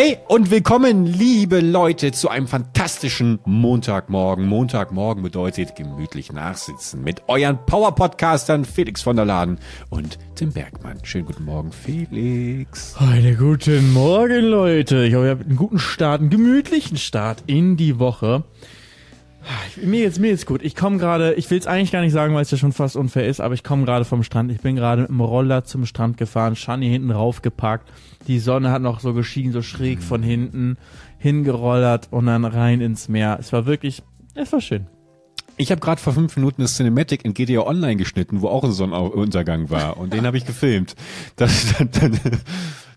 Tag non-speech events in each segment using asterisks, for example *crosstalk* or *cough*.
Hey und willkommen, liebe Leute, zu einem fantastischen Montagmorgen. Montagmorgen bedeutet gemütlich nachsitzen mit euren Power-Podcastern Felix von der Laden und Tim Bergmann. Schönen guten Morgen, Felix. Einen guten Morgen, Leute. Ich hoffe, ihr habt einen guten Start, einen gemütlichen Start in die Woche. Mir jetzt mir jetzt gut. Ich komme gerade, ich will es eigentlich gar nicht sagen, weil es ja schon fast unfair ist, aber ich komme gerade vom Strand. Ich bin gerade mit dem Roller zum Strand gefahren, Shani hinten raufgepackt. Die Sonne hat noch so geschienen, so schräg von hinten hingerollert und dann rein ins Meer. Es war wirklich, es war schön. Ich habe gerade vor fünf Minuten das Cinematic in GTA Online geschnitten, wo auch ein Sonnenuntergang war und den habe ich gefilmt. Das, das,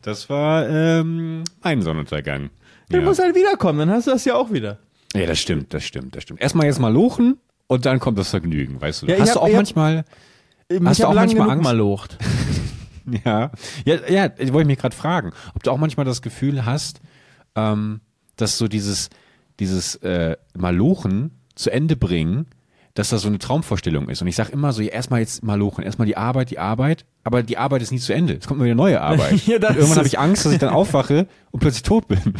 das war ähm, ein Sonnenuntergang. Du Ja. musst halt wiederkommen, dann hast du das ja auch wieder. Ja, das stimmt, das stimmt, das stimmt. Erstmal jetzt mal lochen und dann kommt das Vergnügen, weißt du. Ja, Hast hab- du auch hab- manchmal Ich Hast du hab auch manchmal Angst? mal locht. *laughs* Ja, ja, ja, ich wollte mich gerade fragen, ob du auch manchmal das Gefühl hast, ähm, dass so dieses, dieses äh, Malochen zu Ende bringen, dass das so eine Traumvorstellung ist. Und ich sage immer so, ja, erstmal jetzt Malochen, erstmal die Arbeit, die Arbeit, aber die Arbeit ist nie zu Ende. Es kommt immer wieder neue Arbeit. *laughs* Ja, das irgendwann habe ich Angst, dass ich dann aufwache und plötzlich tot bin. *laughs*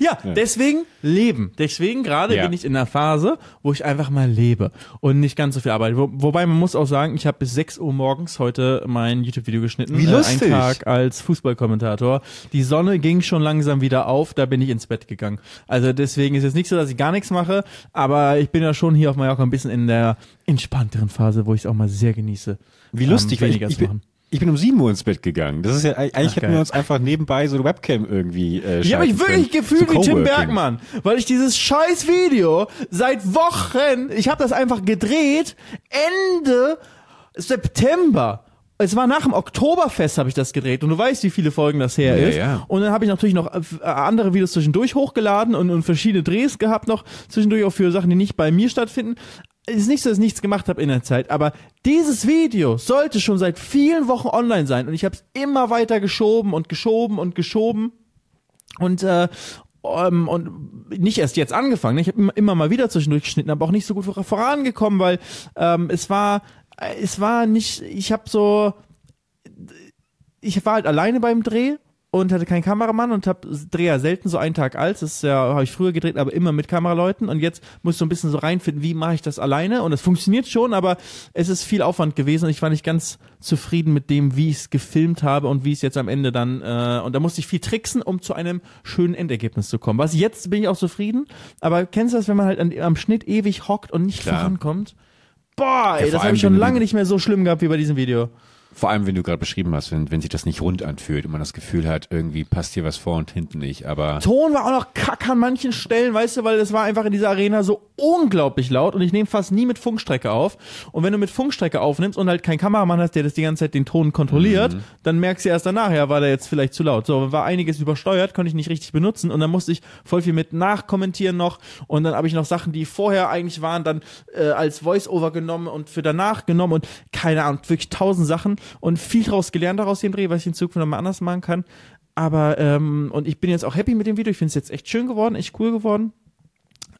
Ja, deswegen leben. Deswegen gerade Ja. bin ich in einer Phase, wo ich einfach mal lebe und nicht ganz so viel arbeite. Wo, wobei man muss auch sagen, ich habe bis 6 Uhr morgens heute mein YouTube-Video geschnitten. Wie Äh, lustig. Ein Tag als Fußballkommentator. Die Sonne ging schon langsam wieder auf, da bin ich ins Bett gegangen. Also deswegen ist es nicht so, dass ich gar nichts mache, aber ich bin ja schon hier auf Mallorca ein bisschen in der entspannteren Phase, wo ich es auch mal sehr genieße. Wie lustig, ähm, weil ich, weniger ich, zu bin, machen. ich bin um 7 Uhr ins Bett gegangen. Das ist ja, eigentlich Ach, hätten geil. wir uns einfach nebenbei so eine Webcam irgendwie äh, Ich habe mich wirklich gefühlt wie Tim. Bergmann, weil ich dieses scheiß Video seit Wochen, ich habe das einfach gedreht, Ende September. Es war nach dem Oktoberfest habe ich das gedreht und du weißt, wie viele Folgen das her Ja, ist. ja. Und dann habe ich natürlich noch äh, andere Videos zwischendurch hochgeladen und, und verschiedene Drehs gehabt noch zwischendurch auch für Sachen, die nicht bei mir stattfinden. Es ist nicht so, dass ich nichts gemacht habe in der Zeit, aber dieses Video sollte schon seit vielen Wochen online sein und ich habe es immer weiter geschoben und geschoben und geschoben und äh, ähm, und nicht erst jetzt angefangen. ne? Ich habe immer, immer mal wieder zwischendurch geschnitten, aber auch nicht so gut vor- vorangekommen, weil ähm, es war es war nicht. Ich habe so ich war halt alleine beim Dreh und hatte keinen Kameramann und hab Dreh ja selten so einen Tag alt. Das ist ja habe ich früher gedreht, aber immer mit Kameraleuten und jetzt muss ich so ein bisschen so reinfinden, wie mache ich das alleine und es funktioniert schon, aber es ist viel Aufwand gewesen und ich war nicht ganz zufrieden mit dem, wie ich es gefilmt habe und wie es jetzt am Ende dann äh, und da musste ich viel tricksen, um zu einem schönen Endergebnis zu kommen. Was jetzt bin ich auch zufrieden, aber kennst du das, wenn man halt an, am Schnitt ewig hockt und nicht Klar. vorankommt? Boah, ey, vor das habe ich schon lange nicht mehr so schlimm gehabt wie bei diesem Video. Vor allem, wenn du gerade beschrieben hast, wenn, wenn sich das nicht rund anfühlt und man das Gefühl hat, irgendwie passt hier was vor und hinten nicht, aber Ton war auch noch kack an manchen Stellen, weißt du, weil das war einfach in dieser Arena so unglaublich laut und ich nehme fast nie mit Funkstrecke auf. Und wenn du mit Funkstrecke aufnimmst und halt keinen Kameramann hast, der das die ganze Zeit den Ton kontrolliert, Mhm. dann merkst du erst danach, ja, war der jetzt vielleicht zu laut. So, war einiges übersteuert, konnte ich nicht richtig benutzen und dann musste ich voll viel mit nachkommentieren noch und dann habe ich noch Sachen, die vorher eigentlich waren, dann äh, als Voice-Over genommen und für danach genommen und keine Ahnung, wirklich tausend Sachen und viel draus gelernt daraus dem Dreh, was ich in Zukunft nochmal anders machen kann. Aber, ähm, und ich bin jetzt auch happy mit dem Video. Ich finde es jetzt echt schön geworden, echt cool geworden.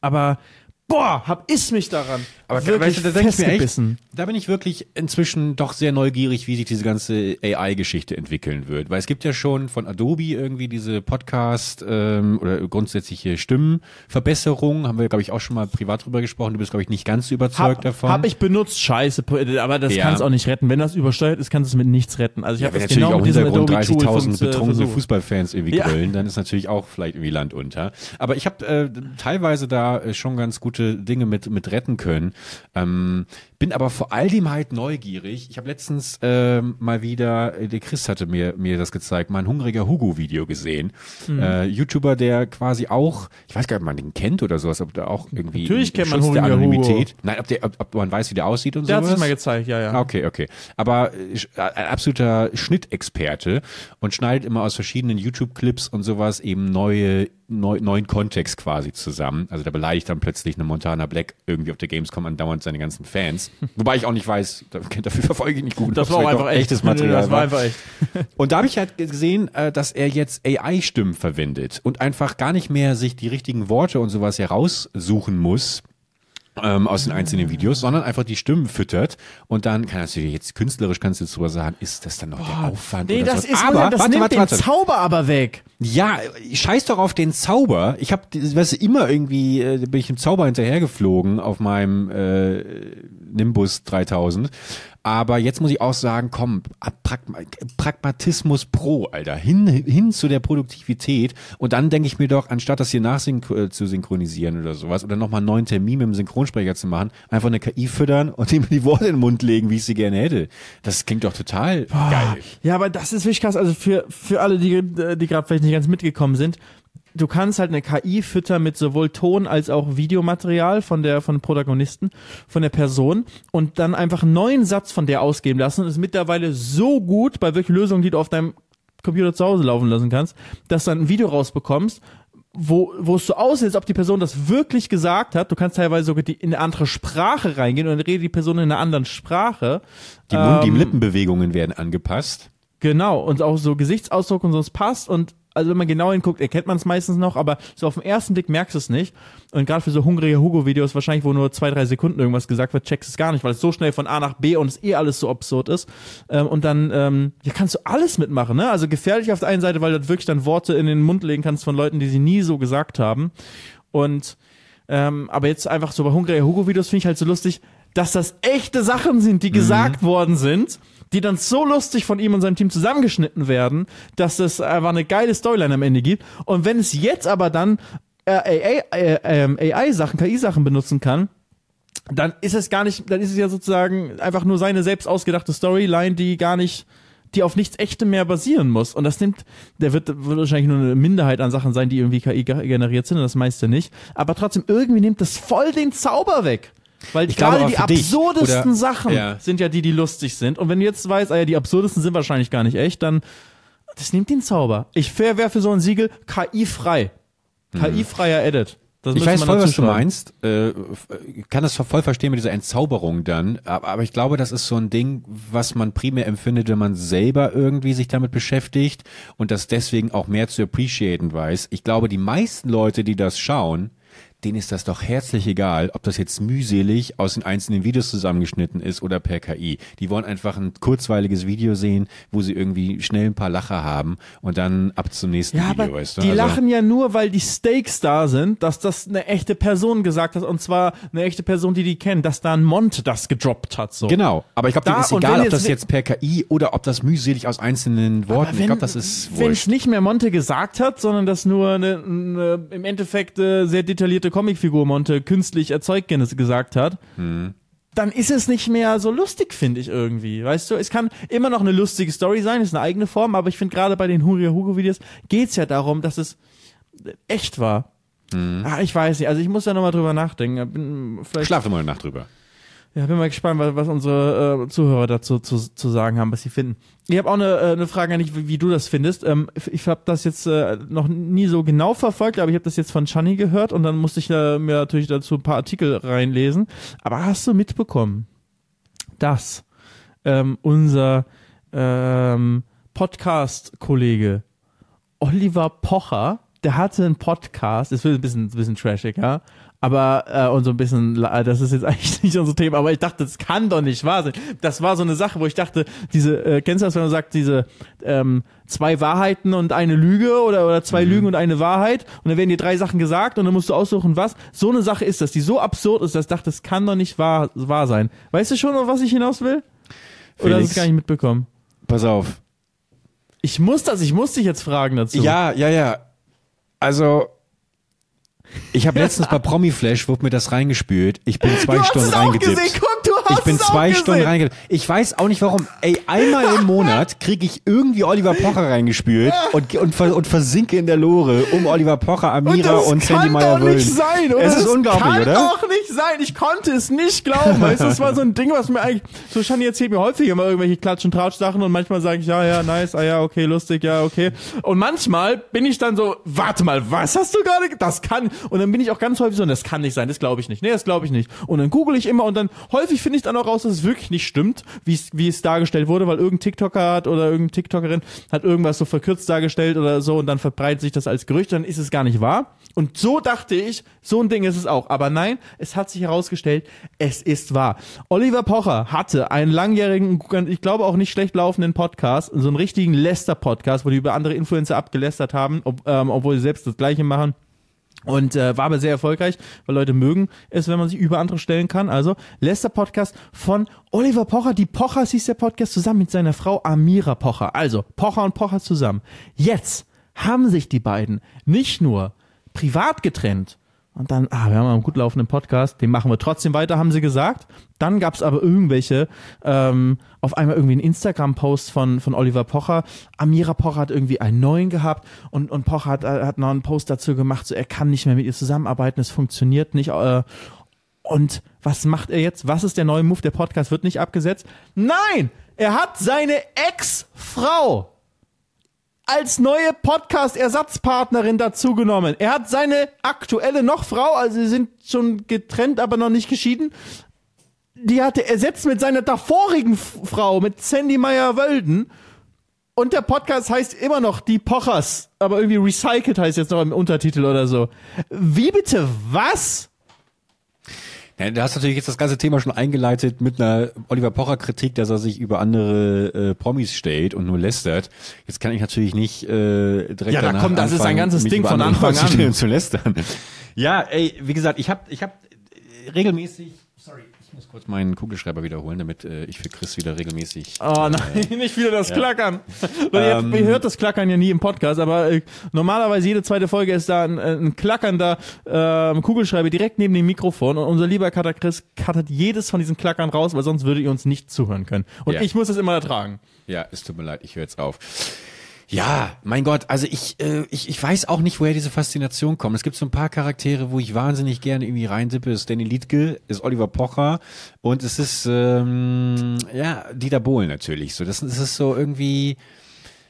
Aber, boah, hab ich mich daran. Aber wirklich weißt du, da mir echt, festgebissen. da bin ich wirklich inzwischen doch sehr neugierig, wie sich diese ganze AI-Geschichte entwickeln wird. Weil es gibt ja schon von Adobe irgendwie diese Podcast ähm, oder grundsätzliche Stimmenverbesserung, haben wir, glaube ich, auch schon mal privat drüber gesprochen. Du bist, glaube ich, nicht ganz so überzeugt Hab, davon. hab ich benutzt, scheiße, aber das Ja. kann es auch nicht retten. Wenn das übersteuert ist, kann es mit nichts retten. Also ich ja, habe natürlich genau auch mit im diesem Hintergrund Adobe Tool 30.000 fun- äh, betrunkene. Fußballfans irgendwie Ja. grölen, dann ist natürlich auch vielleicht irgendwie Land unter. Aber ich habe äh, teilweise da äh, schon ganz gute Dinge mit, mit retten können. Ähm, bin aber vor all dem halt neugierig. Ich habe letztens ähm, mal wieder, äh, der Chris hatte mir, mir das gezeigt, mal ein hungriger Hugo-Video gesehen. Mhm. Äh, YouTuber, der quasi auch, ich weiß gar nicht, ob man den kennt oder sowas, ob der auch irgendwie Natürlich kennt man Schutz der Hungriger Hugo. Anonymität. Nein, ob, der, ob, ob man weiß, wie der aussieht und Der hat sowas. sich mal gezeigt, ja, ja. Okay, okay. Aber äh, äh, ein absoluter Schnittexperte und schneidet immer aus verschiedenen YouTube-Clips und sowas eben neue, neu, neuen Kontext quasi zusammen. Also da beleidigt dann plötzlich eine Montana Black irgendwie auf der Gamescom andauernd seine ganzen Fans. Wobei ich auch nicht weiß, da- *laughs* dafür verfolge ich nicht gut. Das war auch einfach echt. echtes Material Das war einfach echt. und da habe ich halt gesehen, äh, dass er jetzt AI-Stimmen verwendet und einfach gar nicht mehr sich die richtigen Worte und sowas heraussuchen muss, ähm, aus den einzelnen Videos, sondern einfach die Stimmen füttert und dann kannst du dir jetzt künstlerisch kannst du drüber sagen, ist das dann noch der Aufwand Nee, oder das so? ist aber das warte, nimmt warte, den warte. Zauber aber weg. Ja, scheiß doch auf den Zauber. Ich habe, weißt du, immer irgendwie äh, bin ich dem Zauber hinterhergeflogen auf meinem äh, Nimbus 3000. Aber jetzt muss ich auch sagen, komm, Pragma Pragmatismus pro, Alter, hin, hin zu der Produktivität. Und dann denke ich mir doch, anstatt das hier nachsynch äh, zu synchronisieren oder sowas oder nochmal einen neuen Termin mit dem Synchronsprecher zu machen, einfach eine KI füttern und ihm die Worte in den Mund legen, wie ich sie gerne hätte. Das klingt doch total geil. Ja, aber das ist wirklich krass. Also für, für alle, die, die gerade vielleicht nicht ganz mitgekommen sind, du kannst halt eine KI füttern mit sowohl Ton als auch Videomaterial von der von Protagonisten, von der Person und dann einfach einen neuen Satz von der ausgeben lassen und ist mittlerweile so gut bei welchen Lösungen, die du auf deinem Computer zu Hause laufen lassen kannst, dass du dann ein Video rausbekommst, wo, wo es so aussieht, als ob die Person das wirklich gesagt hat. Du kannst teilweise sogar die, in eine andere Sprache reingehen und dann redet die Person in einer anderen Sprache. Die, Mund die Ähm, Lippenbewegungen werden angepasst. Genau, und auch so Gesichtsausdruck und so, es passt und also wenn man genau hinguckt, erkennt man es meistens noch, aber so auf den ersten Blick merkst du es nicht. Und gerade für so hungrige Hugo-Videos, wahrscheinlich, wo nur zwei, drei Sekunden irgendwas gesagt wird, checkst du es gar nicht, weil es so schnell von A nach B und es eh alles so absurd ist. Ähm, und dann ähm, ja, kannst du alles mitmachen, ne? Also gefährlich auf der einen Seite, weil du wirklich dann Worte in den Mund legen kannst von Leuten, die sie nie so gesagt haben. Und ähm, aber jetzt einfach so bei hungrige Hugo-Videos finde ich halt so lustig, dass das echte Sachen sind, die gesagt worden sind, die dann so lustig von ihm und seinem Team zusammengeschnitten werden, dass es einfach eine geile Storyline am Ende gibt. Und wenn es jetzt aber dann äh, AI, äh, AI-Sachen, KI-Sachen benutzen kann, dann ist es gar nicht, dann ist es ja sozusagen einfach nur seine selbst ausgedachte Storyline, die gar nicht, die auf nichts Echtem mehr basieren muss. Und das nimmt, der wird, wird wahrscheinlich nur eine Minderheit an Sachen sein, die irgendwie KI ge- generiert sind, und das meiste nicht. Aber trotzdem, irgendwie nimmt das voll den Zauber weg. Weil Ich glaube gerade die absurdesten oder- Sachen Ja. sind ja die, die lustig sind. Und wenn du jetzt weißt, ah ja, die absurdesten sind wahrscheinlich gar nicht echt, dann, das nimmt den Zauber. Ich wäre für so ein Siegel KI-frei. KI-freier Edit. Das Ich weiß man voll, was du meinst. Äh, f- kann das voll verstehen mit dieser Entzauberung dann. Aber, aber ich glaube, das ist so ein Ding, was man primär empfindet, wenn man selber irgendwie sich damit beschäftigt und das deswegen auch mehr zu appreciaten weiß. Ich glaube, die meisten Leute, die das schauen, denen ist das doch herzlich egal, ob das jetzt mühselig aus den einzelnen Videos zusammengeschnitten ist oder per KI. Die wollen einfach ein kurzweiliges Video sehen, wo sie irgendwie schnell ein paar Lacher haben und dann ab zum nächsten Ja, Video, weißt du? die Also- lachen ja nur, weil die Stakes da sind, dass das eine echte Person gesagt hat und zwar eine echte Person, die die kennen, dass da ein Mont das gedroppt hat. So. Genau, aber ich glaube, denen ist egal, ob das jetzt per KI oder ob das mühselig aus einzelnen Worten. wenn, ich glaube, das ist wenn es nicht mehr Monte gesagt hat, sondern das nur eine, eine im Endeffekt äh, sehr detaillierte Comicfigur Monte künstlich erzeugt gesagt hat, Hm. dann ist es nicht mehr so lustig, finde ich irgendwie. Weißt du, es kann immer noch eine lustige Story sein, ist eine eigene Form, aber ich finde gerade bei den Huria Hugo Videos geht's ja darum, dass es echt war. Hm. Ah, ich weiß nicht, also ich muss da nochmal drüber nachdenken. Bin, vielleicht Schlaf mal eine Nacht drüber. Ja, bin mal gespannt, was, was unsere äh, Zuhörer dazu zu, zu sagen haben, was sie finden. Ich habe auch eine, äh, eine Frage an dich, wie, wie du das findest. Ähm, ich habe das jetzt äh, noch nie so genau verfolgt, aber ich habe das jetzt von Chani gehört und dann musste ich äh, mir natürlich dazu ein paar Artikel reinlesen. Aber hast du mitbekommen, dass ähm, unser ähm, Podcast-Kollege Oliver Pocher, der hatte einen Podcast, es wird ein bisschen, ein bisschen trashig, ja, aber äh, und so ein bisschen, la- das ist jetzt *laughs* eigentlich nicht unser Thema, aber ich dachte, das kann doch nicht wahr sein. Das war so eine Sache, wo ich dachte, diese, äh, kennst du das, wenn man sagt, diese ähm, zwei Wahrheiten und eine Lüge oder, oder zwei Lügen und eine Wahrheit und dann werden dir drei Sachen gesagt und dann musst du aussuchen, was. So eine Sache ist das, die so absurd ist, dass ich dachte, das kann doch nicht wahr, wahr sein. Weißt du schon, auf was ich hinaus will? Oder hast du Felix. es gar nicht mitbekommen? Pass auf. Ich muss das, ich muss dich jetzt fragen dazu. Ja, ja, ja. Also, ich habe letztens bei Promiflash, wurde mir das reingespült. Ich bin zwei du hast Stunden es auch reingedippt. gesehen, guck, hast Ich bin zwei Stunden reingedippt. Ich weiß auch nicht warum. Ey, einmal im Monat kriege ich irgendwie Oliver Pocher reingespült *laughs* und, und, und versinke in der Lore um Oliver Pocher, Amira das und, kann Sandy doch Meyer-Wöllen. nicht sein, oder? Es ist das unglaublich, kann oder? doch nicht sein. Ich konnte es nicht glauben. Weißt du, das war so ein Ding, was mir eigentlich, so Shani erzählt mir häufig immer irgendwelche Klatsch- und Tratsch-Sachen und manchmal sage ich, ja, ja, nice, ah ja, okay, lustig, ja, okay. Und manchmal bin ich dann so, warte mal, was hast du gerade, ge- das kann, und dann bin ich auch ganz häufig so, das kann nicht sein, das glaube ich nicht, nee, das glaube ich nicht. Und dann google ich immer und dann häufig finde ich dann auch raus, dass es wirklich nicht stimmt, wie es, wie es dargestellt wurde, weil irgendein TikToker hat oder irgendeine TikTokerin hat irgendwas so verkürzt dargestellt oder so und dann verbreitet sich das als Gerücht, dann ist es gar nicht wahr. Und so dachte ich, so ein Ding ist es auch. Aber nein, es hat sich herausgestellt, es ist wahr. Oliver Pocher hatte einen langjährigen, ich glaube auch nicht schlecht laufenden Podcast, so einen richtigen Lester-Podcast, wo die über andere Influencer abgelästert haben, ob, ähm, obwohl sie selbst das Gleiche machen. Und äh, war aber sehr erfolgreich, weil Leute mögen es, wenn man sich über andere stellen kann. Also Lester Podcast von Oliver Pocher. Die Pochers hieß der Podcast zusammen mit seiner Frau Amira Pocher. Also Pocher und Pocher zusammen. Jetzt haben sich die beiden nicht nur privat getrennt, und dann, ah, wir haben einen gut laufenden Podcast, den machen wir trotzdem weiter, haben sie gesagt. Dann gab's aber irgendwelche, ähm, auf einmal irgendwie einen Instagram-Post von, von Oliver Pocher. Amira Pocher hat irgendwie einen neuen gehabt und, und Pocher hat, hat noch einen Post dazu gemacht, so er kann nicht mehr mit ihr zusammenarbeiten, es funktioniert nicht. Äh, und was macht er jetzt? Was ist der neue Move? Der Podcast wird nicht abgesetzt. Nein! Er hat seine Ex-Frau als neue Podcast-Ersatzpartnerin dazugenommen. Er hat seine aktuelle noch Frau, also sie sind schon getrennt, aber noch nicht geschieden. Die hat er ersetzt mit seiner davorigen Frau, mit Sandy Meyer-Wölden. Und der Podcast heißt immer noch Die Pochers, aber irgendwie recycelt heißt jetzt noch im Untertitel oder so. Wie bitte was? Ja, du hast natürlich jetzt das ganze Thema schon eingeleitet mit einer Oliver Pocher Kritik, dass er sich über andere äh, Promis stellt und nur lästert. Jetzt kann ich natürlich nicht äh, direkt Ja, da kommt, das ist ein ganzes Ding von Anfang an. *laughs* Zu lästern. Ja, ey, wie gesagt, ich habe ich hab regelmäßig muss kurz meinen Kugelschreiber wiederholen, damit äh, ich für Chris wieder regelmäßig. Oh nein, äh, *laughs* nicht wieder das ja. Klackern. Weil ähm, ihr hört das Klackern ja nie im Podcast, aber äh, normalerweise jede zweite Folge ist da ein, äh, ein klackernder äh, Kugelschreiber direkt neben dem Mikrofon und unser lieber Cutter Chris cuttert jedes von diesen Klackern raus, weil sonst würdet ihr uns nicht zuhören können. Und ja. ich muss es immer ertragen. Ja, es tut mir leid, ich höre jetzt auf. Ja, mein Gott, also ich, äh, ich, ich weiß auch nicht, woher diese Faszination kommt. Es gibt so ein paar Charaktere, wo ich wahnsinnig gerne irgendwie reintippe. Es ist Danny Liedke, ist Oliver Pocher und es ist, ähm, ja, Dieter Bohlen natürlich. So, das, das ist so irgendwie,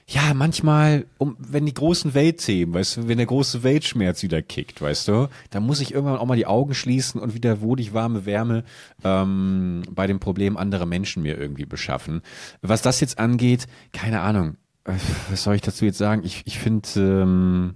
ja, manchmal, um, wenn die großen Weltthemen, weißt du, wenn der große Weltschmerz wieder kickt, weißt du, dann muss ich irgendwann auch mal die Augen schließen und wieder wohlig warme Wärme ähm, bei dem Problem anderer Menschen mir irgendwie beschaffen. Was das jetzt angeht, keine Ahnung was soll ich dazu jetzt sagen? Ich, ich finde, ähm,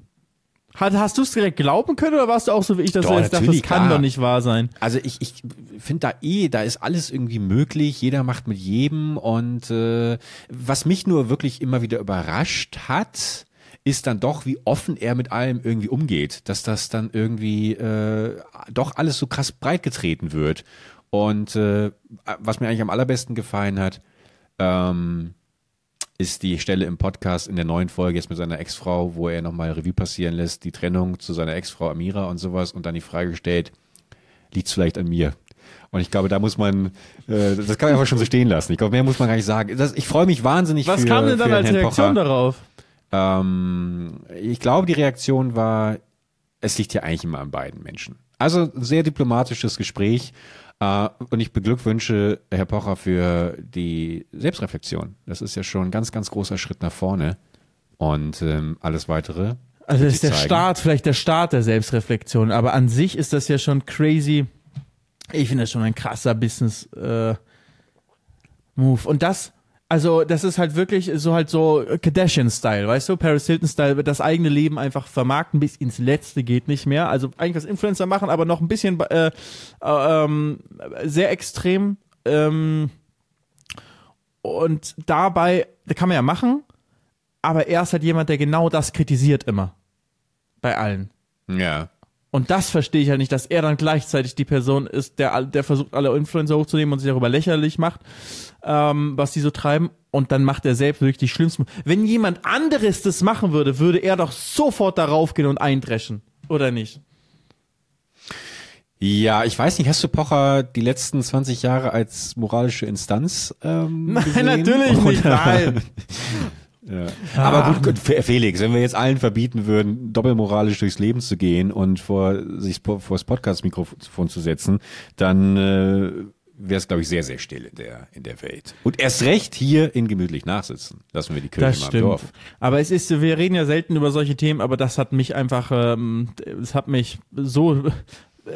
Hast, hast du es direkt glauben können oder warst du auch so wie ich, dass Doch, du jetzt dachtest, das kann klar. doch nicht wahr sein? Also ich, ich finde da eh, da ist alles irgendwie möglich, jeder macht mit jedem und äh, was mich nur wirklich immer wieder überrascht hat, ist dann doch, wie offen er mit allem irgendwie umgeht, dass das dann irgendwie äh, doch alles so krass breit getreten wird. Und äh, was mir eigentlich am allerbesten gefallen hat, ähm, ist die Stelle im Podcast in der neuen Folge jetzt mit seiner Ex-Frau, wo er nochmal Revue passieren lässt, die Trennung zu seiner Ex-Frau Amira und sowas und dann die Frage stellt, liegt es vielleicht an mir? Und ich glaube, da muss man, äh, das kann man einfach schon so stehen lassen. Ich glaube, mehr muss man gar nicht sagen. Das, ich freue mich wahnsinnig Was für, kam denn dann als Herrn Reaktion Pocher. darauf? Ähm, ich glaube, die Reaktion war, es liegt ja eigentlich immer an beiden Menschen. Also ein sehr diplomatisches Gespräch Uh, und ich beglückwünsche Herr Pocher für die Selbstreflexion. Das ist ja schon ein ganz, ganz großer Schritt nach vorne. Und ähm, alles weitere. Also das ist der zeigen. Start, vielleicht der Start der Selbstreflexion. Aber an sich ist das ja schon crazy. Ich finde das schon ein krasser Business-Move. Äh, und das also, das ist halt wirklich so halt so Kardashian-Style, weißt du? Paris Hilton-Style, das eigene Leben einfach vermarkten bis ins Letzte geht nicht mehr. Also eigentlich was Influencer machen, aber noch ein bisschen äh, äh, ähm, sehr extrem. Ähm, und dabei, da kann man ja machen, aber er ist halt jemand, der genau das kritisiert immer. Bei allen. Ja. Und das verstehe ich halt nicht, dass er dann gleichzeitig die Person ist, der, der versucht, alle Influencer hochzunehmen und sich darüber lächerlich macht, ähm, was die so treiben. Und dann macht er selbst wirklich die schlimmsten. Wenn jemand anderes das machen würde, würde er doch sofort darauf gehen und eindreschen. Oder nicht? Ja, ich weiß nicht, hast du Pocher die letzten 20 Jahre als moralische Instanz ähm, *laughs* Nein, gesehen? natürlich nicht, nein. *laughs* Ja. Aber gut, gut, Felix, wenn wir jetzt allen verbieten würden, doppelmoralisch durchs Leben zu gehen und vor sich vor das Podcast-Mikrofon zu setzen, dann äh, wäre es, glaube ich, sehr, sehr still in der, in der Welt. Und erst recht hier in gemütlich nachsitzen. Lassen wir die Kirche das mal stimmt. im Dorf. Aber es ist, wir reden ja selten über solche Themen, aber das hat mich einfach, ähm, es hat mich so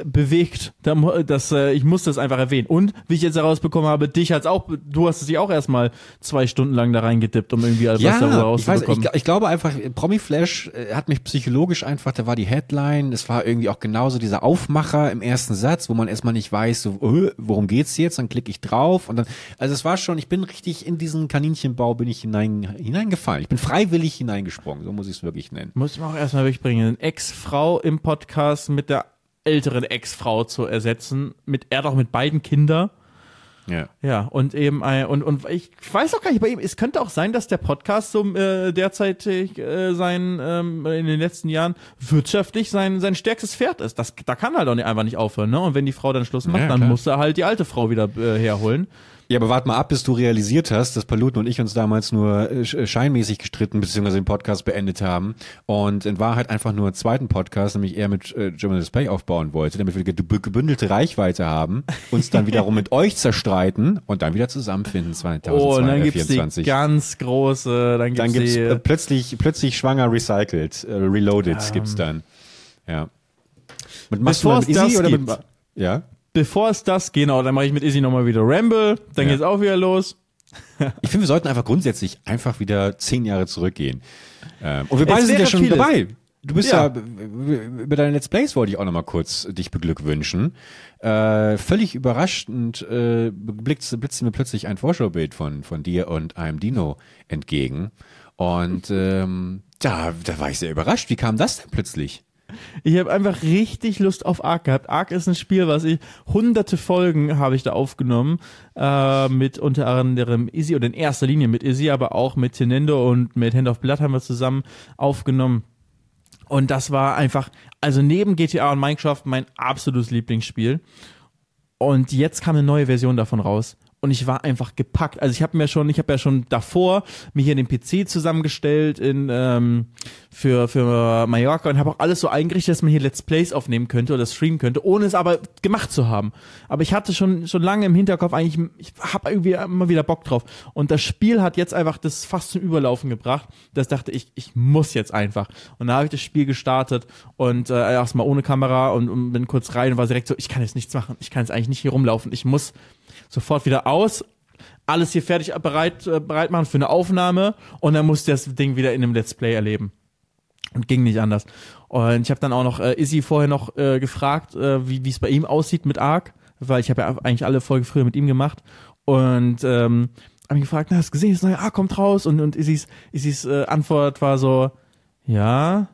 bewegt, da dass äh, ich muss das einfach erwähnen. Und wie ich jetzt herausbekommen habe, dich hat's auch, du hast es dich auch erstmal zwei Stunden lang da reingedippt, um irgendwie alles was darüber ich, weiß, ich, rauszubekommen. gl- ich glaube einfach, Promi Flash äh, hat mich psychologisch einfach, da war die Headline, es war irgendwie auch genauso dieser Aufmacher im ersten Satz, wo man erstmal nicht weiß, so, äh, worum geht's jetzt, dann klicke ich drauf und dann, also es war schon, ich bin richtig in diesen Kaninchenbau bin ich hinein, hineingefallen. Ich bin freiwillig hineingesprungen, so muss ich es wirklich nennen. Muss man auch erstmal wegbringen. Eine Ex-Frau im Podcast mit der älteren Ex-Frau zu ersetzen. Mit, er hat auch mit beiden Kinder. Ja. Ja, und eben, ein, und, und ich weiß auch gar nicht bei ihm, es könnte auch sein, dass der Podcast so äh, derzeitig äh, sein, ähm, in den letzten Jahren wirtschaftlich sein, sein stärkstes Pferd ist. Das, da kann er halt auch nicht, einfach nicht aufhören, ne? Und wenn die Frau dann Schluss macht, Ja, dann muss er halt die alte Frau wieder äh, herholen. Ja, aber warte mal ab, bis du realisiert hast, dass Paluten und ich uns damals nur äh, sch- scheinmäßig gestritten bzw. den Podcast beendet haben und in Wahrheit einfach nur einen zweiten Podcast, nämlich er mit äh, German Display aufbauen wollte, damit wir ge- gebündelte Reichweite haben, uns dann *laughs* wiederum mit euch zerstreiten und dann wieder zusammenfinden Oh, und dann gibt's die 2024. ganz große, dann gibt's, dann gibt's die, äh, plötzlich plötzlich schwanger recycelt, äh, reloaded gibt's dann. Ja. Mit es Izzy das oder gibt. mit Ja? Bevor es das, genau, dann mache ich mit Izzy nochmal wieder Ramble, dann Ja. geht's auch wieder los. *laughs* Ich finde, wir sollten einfach grundsätzlich einfach wieder zehn Jahre zurückgehen. Ähm, und wir beide Es sind ja schon vieles. dabei. Du bist ja. Ja. über deine Let's Plays wollte ich auch nochmal kurz dich beglückwünschen. Äh, völlig überraschend äh, blitzt, blitzt mir plötzlich ein Vorschaubild von, von dir und einem Dino entgegen. Und *laughs* ähm, da, da war ich sehr überrascht. Wie kam das denn plötzlich? Ich habe einfach richtig Lust auf Ark gehabt. Ark ist ein Spiel, was ich hunderte Folgen habe ich da aufgenommen äh, mit unter anderem Izzy oder in erster Linie mit Izzy, aber auch mit Tenendo und mit Hand of Blood haben wir zusammen aufgenommen. Und das war einfach, also neben GTA und Minecraft mein absolutes Lieblingsspiel. Und jetzt kam eine neue Version davon raus. Und ich war einfach gepackt. Also ich habe mir schon, ich habe ja schon davor mir hier den PC zusammengestellt in ähm, für für Mallorca und habe auch alles so eingerichtet, dass man hier Let's Plays aufnehmen könnte oder streamen könnte, ohne es aber gemacht zu haben. Aber ich hatte schon schon lange im Hinterkopf eigentlich, ich habe irgendwie immer wieder Bock drauf. Und das Spiel hat jetzt einfach das fast zum Überlaufen gebracht. Das dachte ich, ich muss jetzt einfach. Und da habe ich das Spiel gestartet und äh, erstmal ohne Kamera und, und bin kurz rein und war direkt so, ich kann jetzt nichts machen, ich kann jetzt eigentlich nicht hier rumlaufen, ich muss sofort wieder aus, alles hier fertig bereit, äh, bereit machen für eine Aufnahme und dann musste das Ding wieder in einem Let's Play erleben. Und ging nicht anders. Und ich habe dann auch noch äh, Izzy vorher noch äh, gefragt, äh, wie es bei ihm aussieht mit Ark, weil ich habe ja eigentlich alle Folgen früher mit ihm gemacht. Und ähm, habe ihn gefragt, na, hast du gesehen, das neue Ark kommt raus? Und, und Izzys, Izzys äh, Antwort war so, ja,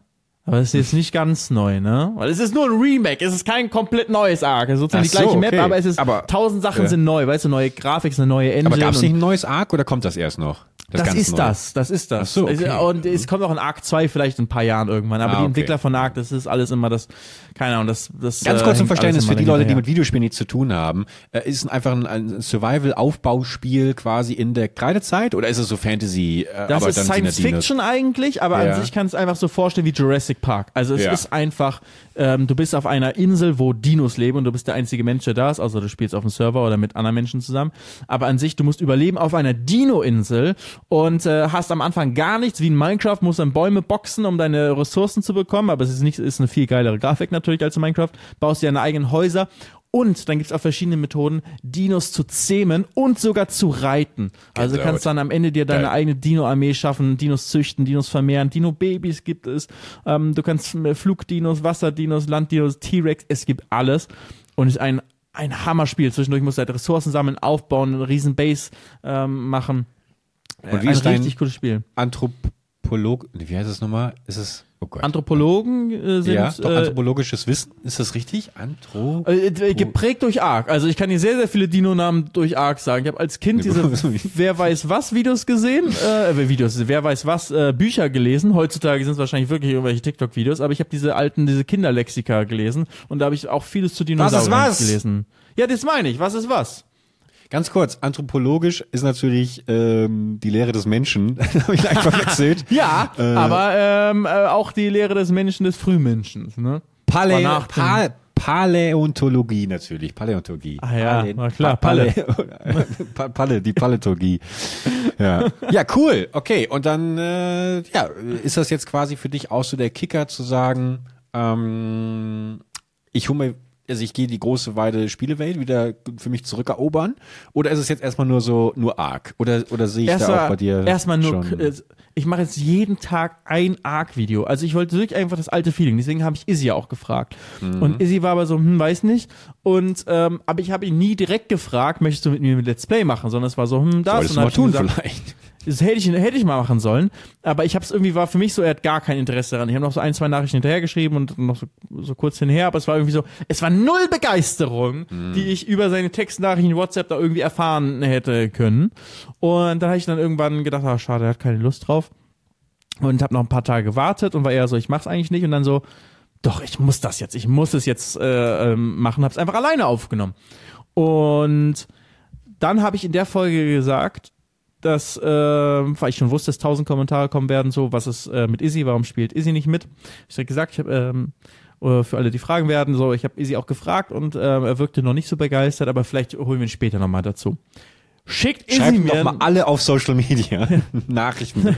aber es ist jetzt nicht ganz neu, ne? Weil es ist nur ein Remake, es ist kein komplett neues Ark. Es ist sozusagen Ach die gleiche so, Map, okay. aber es ist Aber- tausend Sachen ja. sind neu, weißt du, neue Grafik, eine neue Engine. Aber gab es nicht ein neues Arc oder kommt das erst noch? das ganz ist neue? das, das ist das. Ach so, okay. Und es kommt auch ein Arc 2 vielleicht in ein paar Jahren irgendwann. Aber Ah, die okay. Entwickler von Arc, das ist alles immer das, keine Ahnung, das, das Ganz äh, kurz zum Verständnis für die Leute, die mit Videospielen nichts zu tun haben. Äh, ist es einfach ein, ein Survival-Aufbauspiel quasi in der Kreidezeit oder ist es so Fantasy? Äh, Das ist Science? Fiction eigentlich, aber Ja. an sich kannst du einfach so vorstellen wie Jurassic Park. Also es Ja. ist einfach, ähm, du bist auf einer Insel, wo Dinos leben und du bist der einzige Mensch, der da ist, also du spielst auf dem Server oder mit anderen Menschen zusammen. Aber an sich, du musst überleben auf einer Dino-Insel und äh, hast am Anfang gar nichts, wie in Minecraft, musst dann Bäume boxen, um deine Ressourcen zu bekommen, aber es ist nicht, ist eine viel geilere Grafik natürlich als in Minecraft. Baust dir deine eigenen Häuser und dann gibt's auch verschiedene Methoden, Dinos zu zähmen und sogar zu reiten. Also du Gänsehaut. kannst dann am Ende dir deine Geil. eigene Dino-Armee schaffen, Dinos züchten, Dinos vermehren, Dino-Babys gibt es. Ähm, du kannst Flugdinos, Wasserdinos, Landdinos, T-Rex, es gibt alles. Und es ist ein, ein Hammerspiel. Zwischendurch musst du halt Ressourcen sammeln, aufbauen, eine riesen Base ähm, machen. Und wie ein ist richtig cooles Spiel. Anthropolog, wie heißt es nochmal? Ist es, oh. Anthropologen äh, sind ja, doch, äh, anthropologisches Wissen, ist das richtig? Antro... Äh, äh, geprägt durch Ark. Also ich kann dir sehr, sehr viele Dino-Namen durch Ark sagen. Ich habe als Kind diese *laughs* Wer weiß was Videos gesehen, äh, Videos, wer weiß was äh, Bücher gelesen. Heutzutage sind es wahrscheinlich wirklich irgendwelche TikTok-Videos, aber ich habe diese alten, diese Kinderlexika gelesen und da habe ich auch vieles zu Dinosauriern was? gelesen. Ja, das meine ich. Was ist was? Ganz kurz, anthropologisch ist natürlich ähm, die Lehre des Menschen. *laughs* Habe ich einfach verwechselt. *laughs* Ja, Äh. aber ähm, äh, auch die Lehre des Menschen, des Frühmenschen. Ne? Nachdenken. pa Paläontologie natürlich, Paläontologie. Ah ja, Pale- na klar, Pa- Palle. *laughs* Pa- Palle, die Paläontologie. Ja. ja, cool. Okay, und dann äh, ja, ist das jetzt quasi für dich auch so der Kicker zu sagen, ähm, ich hole mir also ich gehe die große weite Spielewelt wieder für mich zurückerobern? Oder ist es jetzt erstmal nur so, nur Arc? Oder, oder sehe ich da Erstmal, auch bei dir erstmal nur, schon? äh, ich mache jetzt jeden Tag ein Arc-Video. Also ich wollte wirklich einfach das alte Feeling. Deswegen habe ich Izzy auch gefragt. Mhm. Und Izzy war aber so, hm, weiß nicht. Und ähm, aber ich habe ihn nie direkt gefragt, möchtest du mit mir ein Let's Play machen, sondern es war so, hm, das. Solltest und du dann mal tun gesagt, vielleicht. Das hätte ich, hätte ich mal machen sollen. Aber ich habe es irgendwie, war für mich so, er hat gar kein Interesse daran. Ich habe noch so ein, zwei Nachrichten hinterhergeschrieben und noch so, so kurz hinher, aber es war irgendwie so, es war null Begeisterung, die ich über seine Textnachrichten in WhatsApp da irgendwie erfahren hätte können. Und dann habe ich dann irgendwann gedacht, ah, schade, er hat keine Lust drauf. Und habe noch ein paar Tage gewartet und war eher so, ich mach's eigentlich nicht. Und dann so, doch, ich muss das jetzt, ich muss es jetzt äh, ähm, machen. Hab's einfach alleine aufgenommen. Und dann habe ich in der Folge gesagt, dass, äh, weil ich schon wusste, dass tausend Kommentare kommen werden, so, was ist äh, mit Izzy, warum spielt Izzy nicht mit? Ich habe gesagt, ich habe ähm, äh, für alle, die fragen werden, so, ich habe Izzy auch gefragt und äh, er wirkte noch nicht so begeistert, aber vielleicht holen wir ihn später nochmal dazu. Schickt Izzy Schreibt mir mal alle auf Social Media *laughs* Nachrichten.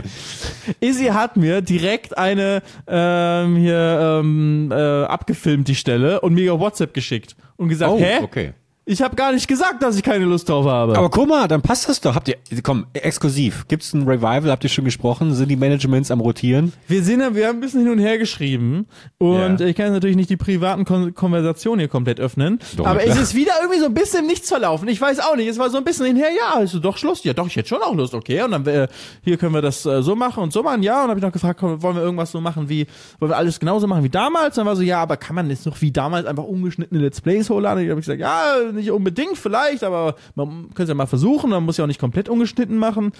Izzy hat mir direkt eine ähm, hier ähm, äh, abgefilmt die Stelle und mir WhatsApp geschickt und gesagt, Oh, hä? okay. Ich habe gar nicht gesagt, dass ich keine Lust drauf habe. Aber guck mal, dann passt das doch. Habt ihr, komm, exklusiv. Gibt's ein Revival? Habt ihr schon gesprochen? Sind die Managements am rotieren? wir sind, wir haben ein bisschen hin und her geschrieben und Ja. ich kann jetzt natürlich nicht die privaten Kon Konversationen hier komplett öffnen. Doch, aber es ist wieder irgendwie so ein bisschen im Nichts verlaufen. Ich weiß auch nicht. Es war so ein bisschen hinher, ja, also doch Schluss. Ja, doch, ich hätte schon auch Lust, okay. Und dann äh, hier können wir das äh, so machen und so machen. Ja, und habe ich noch gefragt, komm, wollen wir irgendwas so machen wie, wollen wir alles genauso machen wie damals? Und dann war so, ja, aber kann man jetzt noch wie damals einfach ungeschnittene Let's Plays hochladen? Und ich habe gesagt, ja, nicht unbedingt vielleicht, aber man könnte es ja mal versuchen. Man muss ja auch nicht komplett ungeschnitten machen.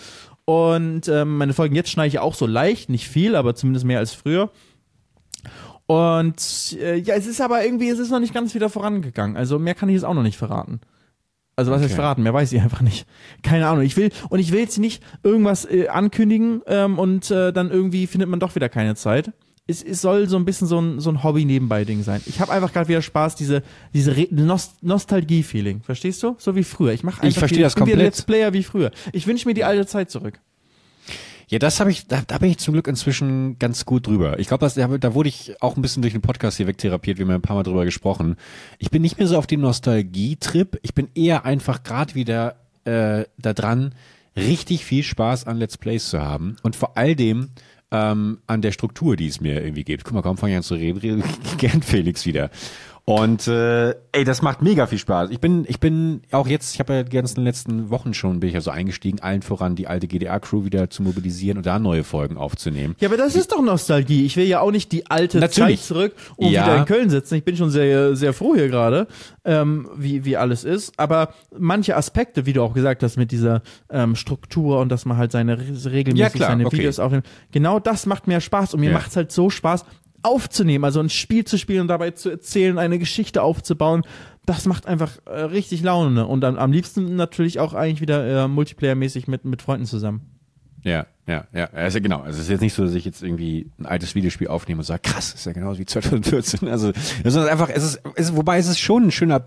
Und ähm, meine Folgen jetzt schneide ich auch so leicht, nicht viel, aber zumindest mehr als früher. Und äh, ja, es ist aber irgendwie, es ist noch nicht ganz wieder vorangegangen. Also mehr kann ich jetzt auch noch nicht verraten. Also was Okay. verraten? Mehr weiß ich einfach nicht. Keine Ahnung. Ich will und ich will jetzt nicht irgendwas äh, ankündigen ähm, und äh, dann irgendwie findet man doch wieder keine Zeit. Es, es soll so ein bisschen so ein, so ein Hobby-Nebenbei-Ding sein. Ich habe einfach gerade wieder Spaß, diese, diese Re- Nost Nostalgie-Feeling. Verstehst du? So wie früher. Ich mache einfach verstehe wieder, das ich bin wieder komplett. Let's Player wie früher. Ich wünsche mir die alte Zeit zurück. Ja, das habe ich, da, da bin ich zum Glück inzwischen ganz gut drüber. Ich glaube, da, wurde ich auch ein bisschen durch den Podcast hier wegtherapiert, wir haben ein paar Mal drüber gesprochen. Ich bin nicht mehr so auf dem Nostalgie-Trip. Ich bin eher einfach gerade wieder äh, da dran, richtig viel Spaß an Let's Plays zu haben. Und vor all dem ähm, an der Struktur, die es mir irgendwie gibt. Guck mal, kaum fange ich an zu reden, *laughs* gern Felix wieder. Und äh, ey, das macht mega viel Spaß. Ich bin, ich bin auch jetzt, ich habe ja die ganzen letzten Wochen schon bin ich ja so eingestiegen, allen voran die alte GDR-Crew wieder zu mobilisieren und da neue Folgen aufzunehmen. Ja, aber das ist doch Nostalgie. Ich will ja auch nicht die alte Natürlich. Zeit zurück und Ja. wieder in Köln sitzen. Ich bin schon sehr, sehr froh hier gerade, ähm, wie, wie alles ist. Aber manche Aspekte, wie du auch gesagt hast, mit dieser ähm, Struktur und dass man halt seine re- regelmäßig Ja, klar, seine okay. Videos aufnimmt, genau das macht mir Spaß und mir Ja. macht's halt so Spaß aufzunehmen, also ein Spiel zu spielen und dabei zu erzählen, eine Geschichte aufzubauen. Das macht einfach äh, richtig Laune. Und am, am liebsten natürlich auch eigentlich wieder äh, multiplayer-mäßig mit, mit Freunden zusammen. Ja, ja, ja. Also genau. Also es ist jetzt nicht so, dass ich jetzt irgendwie ein altes Videospiel aufnehme und sage, krass, ist ja genauso wie 2014. Also es ist einfach, es ist, es ist wobei es ist schon ein schöner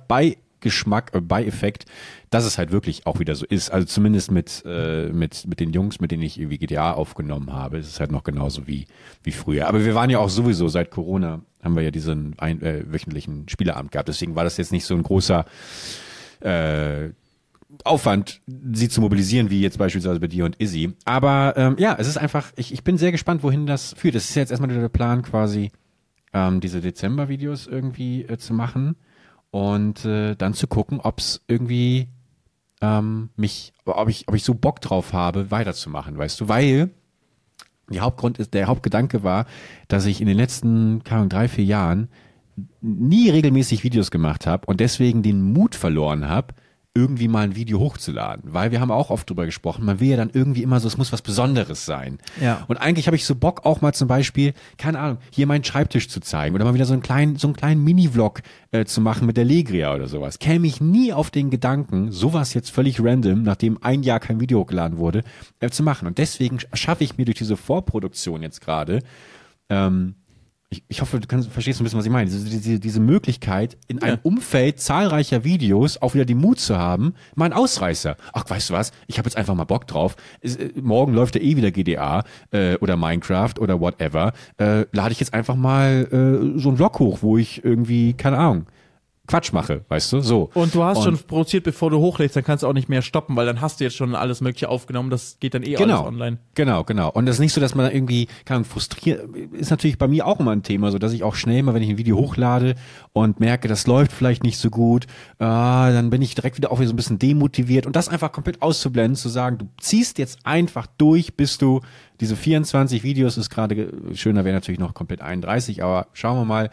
Beigeschmack, äh, Beieffekt, dass es halt wirklich auch wieder so ist. Also zumindest mit äh, mit mit den Jungs, mit denen ich irgendwie GTA aufgenommen habe, ist es halt noch genauso wie wie früher. Aber wir waren ja auch sowieso seit Corona haben wir ja diesen ein, äh, wöchentlichen Spieleabend gehabt. Deswegen war das jetzt nicht so ein großer äh, Aufwand, sie zu mobilisieren, wie jetzt beispielsweise bei dir und Izzy. Aber ähm, ja, es ist einfach, ich, ich bin sehr gespannt, wohin das führt. Es ist jetzt erstmal der Plan, quasi ähm, diese Dezember-Videos irgendwie äh, zu machen und äh, dann zu gucken, ob es irgendwie ähm, mich, ob ich, ob ich so Bock drauf habe, weiterzumachen, weißt du, weil der Hauptgrund ist, der Hauptgedanke war, dass ich in den letzten, keine Ahnung, drei, vier Jahren nie regelmäßig Videos gemacht habe und deswegen den Mut verloren habe, irgendwie mal ein Video hochzuladen. Weil wir haben auch oft drüber gesprochen, man will ja dann irgendwie immer so, es muss was Besonderes sein. Ja. Und eigentlich habe ich so Bock auch mal zum Beispiel, keine Ahnung, hier meinen Schreibtisch zu zeigen oder mal wieder so einen kleinen, so einen kleinen Mini-Vlog äh, zu machen mit der Legria oder sowas. Käme ich nie auf den Gedanken, sowas jetzt völlig random, nachdem ein Jahr kein Video hochgeladen wurde, äh, zu machen. Und deswegen schaffe ich mir durch diese Vorproduktion jetzt gerade, ähm, ich, ich hoffe, du kannst, verstehst ein bisschen, was ich meine. Diese, diese, diese Möglichkeit, in einem Ja. Umfeld zahlreicher Videos auch wieder den Mut zu haben, mal ein Ausreißer. Ach, weißt du was? Ich habe jetzt einfach mal Bock drauf. Es, äh, morgen läuft ja eh wieder GDA äh, oder Minecraft oder whatever. Äh, lade ich jetzt einfach mal äh, so einen Vlog hoch, wo ich irgendwie, keine Ahnung, Quatsch mache, weißt du? So. Und du hast Und- schon produziert, bevor du hochlädst, dann kannst du auch nicht mehr stoppen, weil dann hast du jetzt schon alles Mögliche aufgenommen. Das geht dann eh Genau. alles online. Genau, genau. Und das ist nicht so, dass man da irgendwie, keine Ahnung, frustriert, ist natürlich bei mir auch immer ein Thema, so dass ich auch schnell mal, wenn ich ein Video hochlade und merke, das läuft vielleicht nicht so gut, ah, dann bin ich direkt wieder auch wieder so ein bisschen demotiviert und das einfach komplett auszublenden, zu sagen, du ziehst jetzt einfach durch, bis du diese 24 Videos ist gerade, ge- schöner wäre natürlich noch komplett 31, aber schauen wir mal,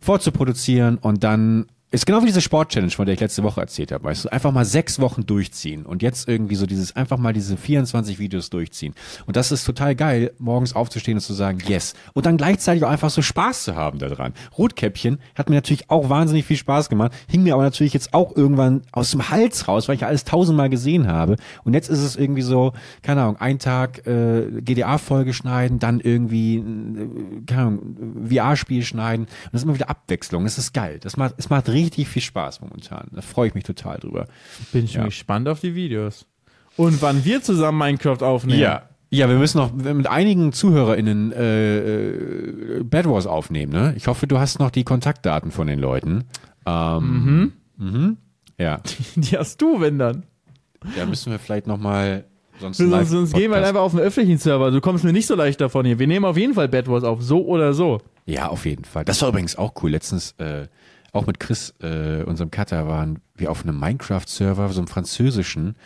vorzuproduzieren und dann ist genau wie diese Sport-Challenge, von der ich letzte Woche erzählt habe, weißt du, einfach mal sechs Wochen durchziehen und jetzt irgendwie so dieses, einfach mal diese 24 Videos durchziehen. Und das ist total geil, morgens aufzustehen und zu sagen, yes. Und dann gleichzeitig auch einfach so Spaß zu haben daran. Rotkäppchen hat mir natürlich auch wahnsinnig viel Spaß gemacht, hing mir aber natürlich jetzt auch irgendwann aus dem Hals raus, weil ich ja alles tausendmal gesehen habe. Und jetzt ist es irgendwie so, keine Ahnung, ein Tag äh, GDA-Folge schneiden, dann irgendwie, äh, keine Ahnung, VR-Spiel schneiden. Und das ist immer wieder Abwechslung. Das ist geil. Das macht, es macht richtig viel Spaß momentan. Da freue ich mich total drüber. Bin ich schon Ja. gespannt auf die Videos. Und wann wir zusammen Minecraft aufnehmen. Ja. Ja, wir müssen noch mit einigen ZuhörerInnen äh, äh, Bad Wars aufnehmen, ne? Ich hoffe, du hast noch die Kontaktdaten von den Leuten. Ähm, mhm. Ja, *laughs* Die hast du, wenn dann. da müssen wir vielleicht noch mal sonst Sonst, sonst gehen wir halt einfach auf den öffentlichen Server. Du kommst mir nicht so leicht davon hier. Wir nehmen auf jeden Fall Bad Wars auf. So oder so. Ja, auf jeden Fall. Das war übrigens auch cool. Letztens, äh, auch mit Chris, äh, unserem Cutter, waren wir auf einem Minecraft-Server, so einem französischen.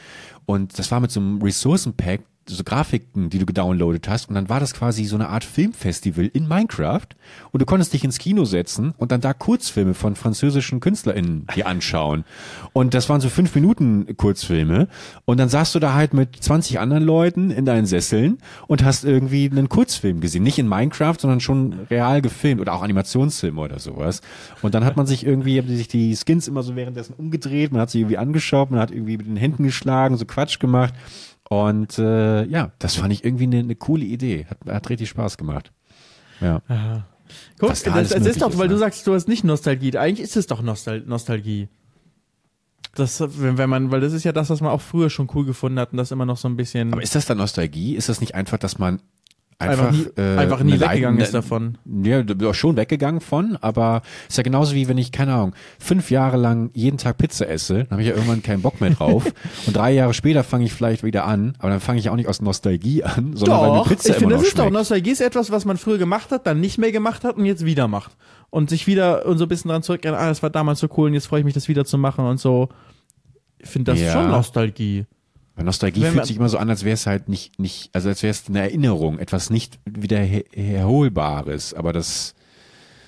Und das war mit so einem Ressourcen-Pack, so Grafiken, die du gedownloadet hast. Und dann war das quasi so eine Art Filmfestival in Minecraft. Und du konntest dich ins Kino setzen und dann da Kurzfilme von französischen KünstlerInnen dir anschauen. Und das waren so fünf Minuten Kurzfilme. Und dann saßt du da halt mit 20 anderen Leuten in deinen Sesseln und hast irgendwie einen Kurzfilm gesehen. Nicht in Minecraft, sondern schon real gefilmt oder auch Animationsfilme oder sowas. Und dann hat man sich irgendwie, haben sich die Skins immer so währenddessen umgedreht, man hat sie irgendwie angeschaut, man hat irgendwie mit den Händen geschlagen, so Quatsch gemacht. Und äh, ja, das fand ich irgendwie eine, eine coole Idee. Hat, hat richtig Spaß gemacht. Ja. Guck, Was da das, das ist doch, ist, weil ne? du sagst, du hast nicht Nostalgie. Eigentlich ist es doch Nostal Nostalgie. Das, wenn, wenn man, weil das ist ja das, was man auch früher schon cool gefunden hat und das immer noch so ein bisschen Aber ist das dann Nostalgie? Ist das nicht einfach, dass man einfach, einfach, nie, äh, einfach nie weggegangen Leiden- ist davon. Ja, du bist schon weggegangen von, aber ist ja genauso wie wenn ich, keine Ahnung, fünf Jahre lang jeden Tag Pizza esse, dann habe ich ja irgendwann keinen Bock mehr drauf. *laughs* und drei Jahre später fange ich vielleicht wieder an, aber dann fange ich auch nicht aus Nostalgie an, sondern weil mir Doch, Pizza ich finde, das ist doch. Nostalgie ist etwas, was man früher gemacht hat, dann nicht mehr gemacht hat und jetzt wieder macht. Und sich wieder und so ein bisschen dran zurückerinnern, ah, das war damals so cool und jetzt freue ich mich, das wieder zu machen und so. Ich finde das Ja. schon Nostalgie. Weil Nostalgie fühlt sich immer so an, als wäre es halt nicht, nicht, also als wäre es eine Erinnerung, etwas nicht wieder her herholbares, aber das,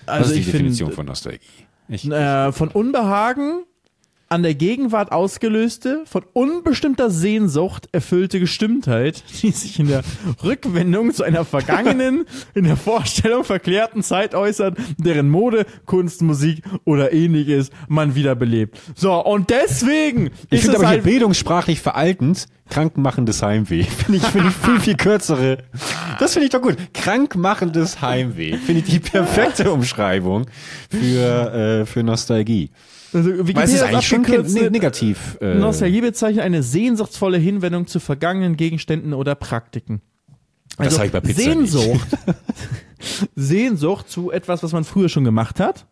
das Also ist die Definition finde, von Nostalgie. Ich, äh, von Unbehagen an der Gegenwart ausgelöste, von unbestimmter Sehnsucht erfüllte Gestimmtheit, *laughs* die sich in der Rückwendung zu einer vergangenen, *laughs* in der Vorstellung verklärten Zeit äußert, deren Mode, Kunst, Musik oder ähnliches man wiederbelebt. So, und deswegen Ich finde aber hier halt, bildungssprachlich veraltend, krankmachendes Heimweh. *laughs* Finde ich, finde ich viel, viel kürzere. Das finde ich doch gut. Krankmachendes Heimweh. Finde ich die perfekte Umschreibung für, äh, für Nostalgie. Also Weil es ist eigentlich schon ne negativ. Äh, Nostalgie bezeichnet eine sehnsuchtsvolle Hinwendung zu vergangenen Gegenständen oder Praktiken. Das Also habe ich bei Pizza Sehnsucht. *laughs* Sehnsucht zu etwas, was man früher schon gemacht hat.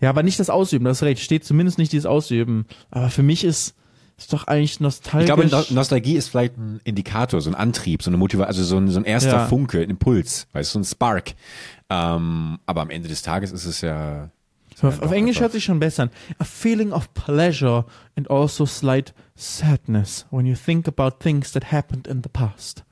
Ja, aber nicht das Ausüben, das ist recht. Steht zumindest nicht dieses Ausüben. Aber für mich ist, ist doch eigentlich nostalgisch. Ich glaube, No- Nostalgie ist vielleicht ein Indikator, so ein Antrieb, so eine Motivation, also so ein, so ein erster Ja. Funke, ein Impuls, weißt du, so ein Spark. Ähm, aber am Ende des Tages ist es ja. Auf, auf Englisch hört sich schon besser an. A feeling of pleasure and also slight sadness when you think about things that happened in the past.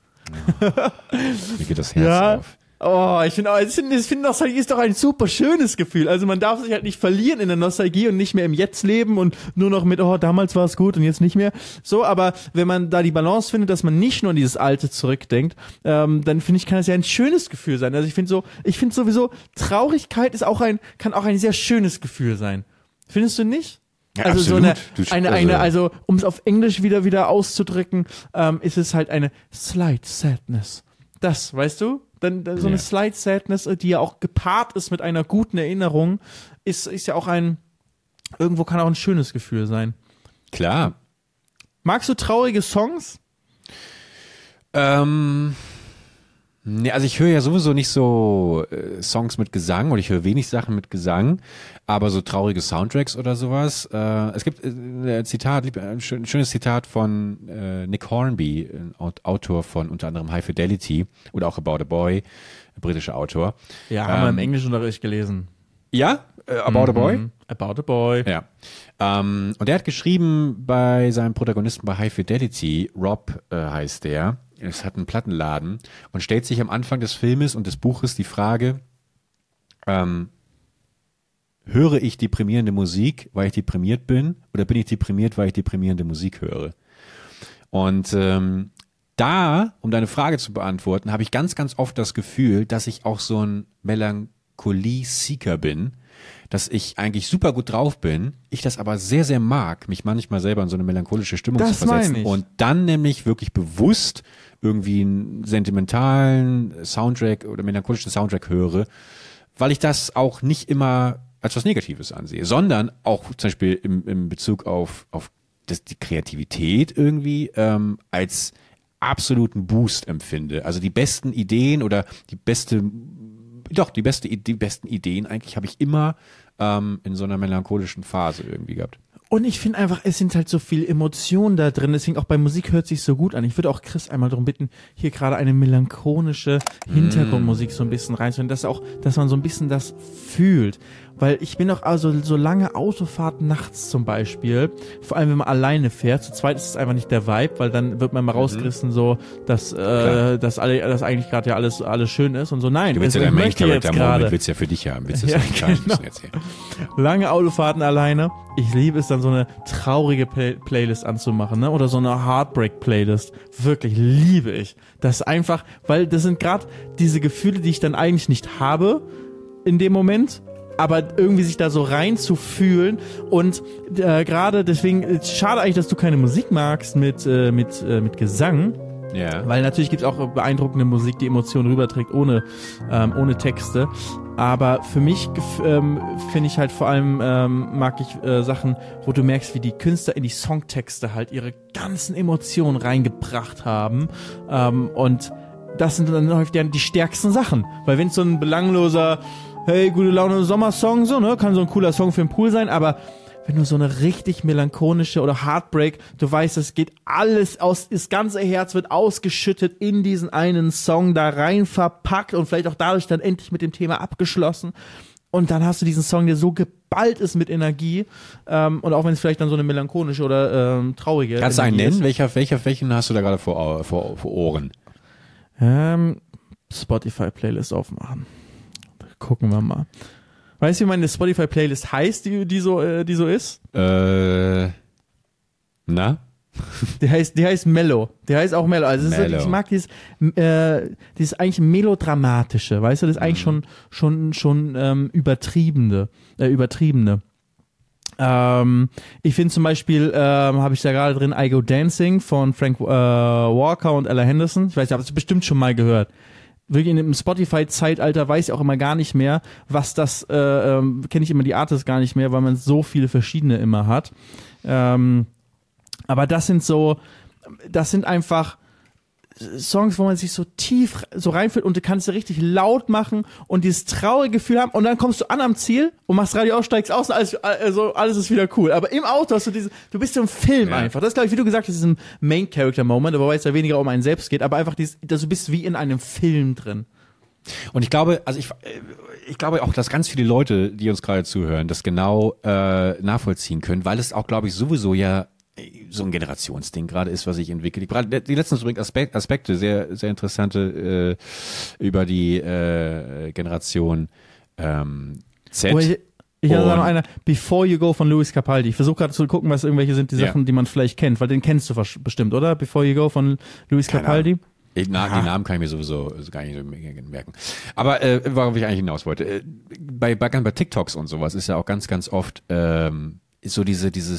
Mir geht das Herz Ja. auf. Oh, ich finde, ich finde, ich finde, Nostalgie ist doch ein super schönes Gefühl. Also man darf sich halt nicht verlieren in der Nostalgie und nicht mehr im Jetzt leben und nur noch mit, oh, damals war es gut und jetzt nicht mehr. So, aber wenn man da die Balance findet, dass man nicht nur an dieses Alte zurückdenkt, ähm, dann finde ich, kann es ja ein schönes Gefühl sein. Also ich finde so, ich finde sowieso, Traurigkeit ist auch ein, kann auch ein sehr schönes Gefühl sein. Findest du nicht? Ja, also so absolut. eine, Du- eine, eine, also um es auf Englisch wieder wieder auszudrücken, ähm, ist es halt eine slight sadness. Das, weißt du? Dann, dann so eine Ja. slight sadness, äh, die ja auch gepaart ist mit einer guten Erinnerung, ist, ist ja auch ein, irgendwo kann auch ein schönes Gefühl sein. Klar. Magst du traurige Songs? Ähm, Nee, also ich höre ja sowieso nicht so äh, Songs mit Gesang oder ich höre wenig Sachen mit Gesang, aber so traurige Soundtracks oder sowas. Äh, es gibt äh, ein Zitat, lieb- ein schön- schönes Zitat von äh, Nick Hornby, Autor von unter anderem High Fidelity oder auch About a Boy, britischer Autor. Ja, haben wir Ähm, im Englischunterricht gelesen. Ja, äh, About a Boy. Mhm. About a Boy. Ja. Ähm, und er hat geschrieben bei seinem Protagonisten bei High Fidelity, Rob äh, heißt der, es hat einen Plattenladen und stellt sich am Anfang des Filmes und des Buches die Frage, ähm, höre ich deprimierende Musik, weil ich deprimiert bin, oder bin ich deprimiert, weil ich deprimierende Musik höre? Und ähm, da, um deine Frage zu beantworten, habe ich ganz, ganz oft das Gefühl, dass ich auch so ein Melancholie-Seeker bin, dass ich eigentlich super gut drauf bin, ich das aber sehr, sehr mag, mich manchmal selber in so eine melancholische Stimmung Das zu versetzen und dann nämlich wirklich bewusst irgendwie einen sentimentalen Soundtrack oder melancholischen Soundtrack höre, weil ich das auch nicht immer als was Negatives ansehe, sondern auch zum Beispiel im, im Bezug auf, auf das, die Kreativität irgendwie ähm, als absoluten Boost empfinde. Also die besten Ideen oder die beste, doch die beste, die besten Ideen eigentlich habe ich immer ähm, in so einer melancholischen Phase irgendwie gehabt. Und ich finde einfach, es sind halt so viele Emotionen da drin. Deswegen auch bei Musik hört sich so gut an. Ich würde auch Chris einmal darum bitten, hier gerade eine melancholische Hintergrundmusik so ein bisschen reinzuhören, dass auch, dass man so ein bisschen das fühlt. Weil ich bin auch also so lange Autofahrten nachts zum Beispiel, vor allem wenn man alleine fährt. Zu zweit ist es einfach nicht der Vibe, weil dann wird man mal rausgerissen so, dass, äh, dass alle, dass eigentlich gerade ja alles, alles schön ist und so. Nein, Du willst ja ich möchte jetzt gerade willst ja für dich haben, willst *laughs* das Ja, ja, genau. jetzt hier. lange Autofahrten alleine. Ich liebe es dann so eine traurige Play Playlist anzumachen, ne? Oder so eine Heartbreak Playlist. Wirklich liebe ich. Das ist einfach, weil das sind gerade diese Gefühle, die ich dann eigentlich nicht habe in dem Moment. Aber irgendwie sich da so rein zu fühlen und äh, gerade deswegen äh, schade eigentlich, dass du keine Musik magst mit äh, mit äh, mit Gesang, Ja. weil natürlich gibt es auch beeindruckende Musik, die Emotionen rüberträgt, ohne, ähm, ohne Texte. Aber für mich ähm, finde ich halt vor allem, ähm, mag ich äh, Sachen, wo du merkst, wie die Künstler in die Songtexte halt ihre ganzen Emotionen reingebracht haben. Ähm, und das sind dann häufig die, die stärksten Sachen. Weil wenn es so ein belangloser, hey, gute Laune Sommersong, so, ne, kann so ein cooler Song für den Pool sein, aber wenn du so eine richtig melancholische oder Heartbreak, du weißt, es geht alles aus, das ganze Herz wird ausgeschüttet in diesen einen Song da rein verpackt und vielleicht auch dadurch dann endlich mit dem Thema abgeschlossen. Und dann hast du diesen Song, der so geballt ist mit Energie. Ähm, und auch wenn es vielleicht dann so eine melancholische oder ähm, traurige Kannst du einen nennen? Welcher, welcher, welchen hast du da gerade vor, vor, vor Ohren? Ist. Ähm, Spotify-Playlist aufmachen. Gucken wir mal. Weißt du, wie meine Spotify-Playlist heißt, die, die, so, äh, die so ist? Äh, na? *laughs* Die heißt, die heißt Mellow. Die heißt auch Mellow. Also es ist, Mellow. ich mag dieses, äh, dieses eigentlich melodramatische, weißt du, das ist eigentlich schon, schon, schon ähm, übertriebene, äh, übertriebene. Ähm, ich finde zum Beispiel, ähm, habe ich da gerade drin, I Go Dancing von Frank äh, Walker und Ella Henderson. Ich weiß nicht, habe es bestimmt schon mal gehört. Wirklich in dem Spotify-Zeitalter weiß ich auch immer gar nicht mehr, was das, äh, ähm, kenne ich immer die Artists gar nicht mehr, weil man so viele verschiedene immer hat. Ähm, aber das sind so, das sind einfach Songs, wo man sich so tief so reinfühlt und du kannst sie richtig laut machen und dieses traurige Gefühl haben und dann kommst du an am Ziel und machst Radio aus, steigst aus und alles, also alles ist wieder cool. Aber im Auto hast du diese, du bist im Film Ja. einfach. Das ist, glaube ich, wie du gesagt hast, ist ein Main-Character-Moment, aber weil es ja weniger um einen selbst geht, aber einfach dieses, dass du bist wie in einem Film drin. Und ich glaube, also ich, ich glaube auch, dass ganz viele Leute, die uns gerade zuhören, das genau äh, nachvollziehen können, weil es auch, glaube ich, sowieso ja so ein Generationsding gerade ist, was sich entwickelt. Die letzten übrigens Aspekt, Aspekte, sehr, sehr interessante äh, über die äh, Generation ähm, Z. Oh, ich ich habe da noch einer, Before You Go von Louis Capaldi. Ich versuche gerade zu gucken, was irgendwelche sind die Ja. Sachen, die man vielleicht kennt, weil den kennst du bestimmt, oder? Before You Go von Louis Keine Capaldi. Ich, na, die Namen kann ich mir sowieso gar nicht so merken. Aber äh, worauf ich eigentlich hinaus wollte, äh, bei, bei, bei TikToks und sowas ist ja auch ganz, ganz oft ähm, ist so diese, diese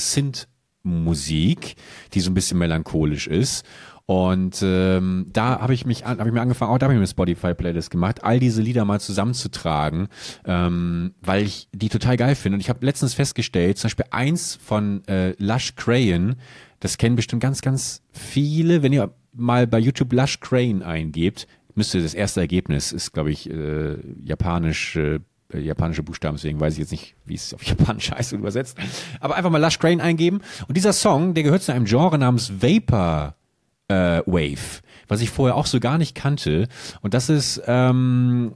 Synth-Musik, die so ein bisschen melancholisch ist. Und ähm, da habe ich mich an, habe ich mir angefangen, auch da habe ich mir Spotify-Playlist gemacht, all diese Lieder mal zusammenzutragen, ähm, weil ich die total geil finde. Und ich habe letztens festgestellt, zum Beispiel eins von äh, Lush Crayon, das kennen bestimmt ganz, ganz viele, wenn ihr mal bei YouTube Lush Crane eingebt, müsste das erste Ergebnis ist, glaube ich, äh, japanisch, äh, japanische Buchstaben, deswegen weiß ich jetzt nicht, wie es auf *laughs* Japanisch heißt und übersetzt. Aber einfach mal Lush Crane eingeben. Und dieser Song, der gehört zu einem Genre namens Vapor äh, Wave, was ich vorher auch so gar nicht kannte. Und das ist ähm,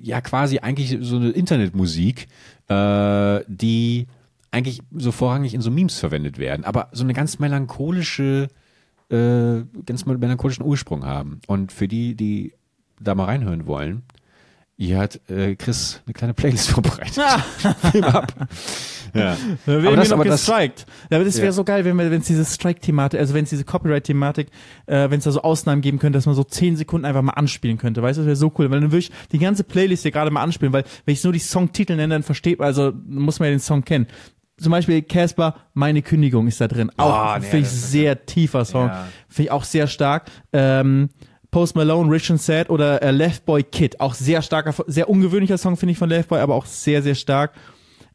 ja quasi eigentlich so eine Internetmusik, äh, die eigentlich so vorrangig in so Memes verwendet werden, aber so eine ganz melancholische, äh, ganz melancholischen Ursprung haben. Und für die, die da mal reinhören wollen, hier hat äh, Chris eine kleine Playlist *laughs* vorbereitet. Film ab. Ja. Wir Aber werden das- hier noch aber das- gestrikt. Ja, aber das wäre Ja. so geil, wenn wir, wenn es diese Strike-Thematik, also wenn es diese Copyright-Thematik, äh, wenn es da so Ausnahmen geben könnte, dass man so zehn Sekunden einfach mal anspielen könnte. Weißt du, das wäre so cool, weil dann würde ich die ganze Playlist hier gerade mal anspielen, weil wenn ich nur die Songtitel nenne, dann versteht man, also muss man ja den Song kennen. Zum Beispiel Casper, meine Kündigung ist da drin. Auch Oh, nee, finde ich das sehr tiefer Song. Ja. Finde ich auch sehr stark. Ähm, Post Malone, Rich and Sad oder äh, Left Boy Kid. Auch sehr starker, sehr ungewöhnlicher Song, finde ich, von Left Boy, aber auch sehr, sehr stark.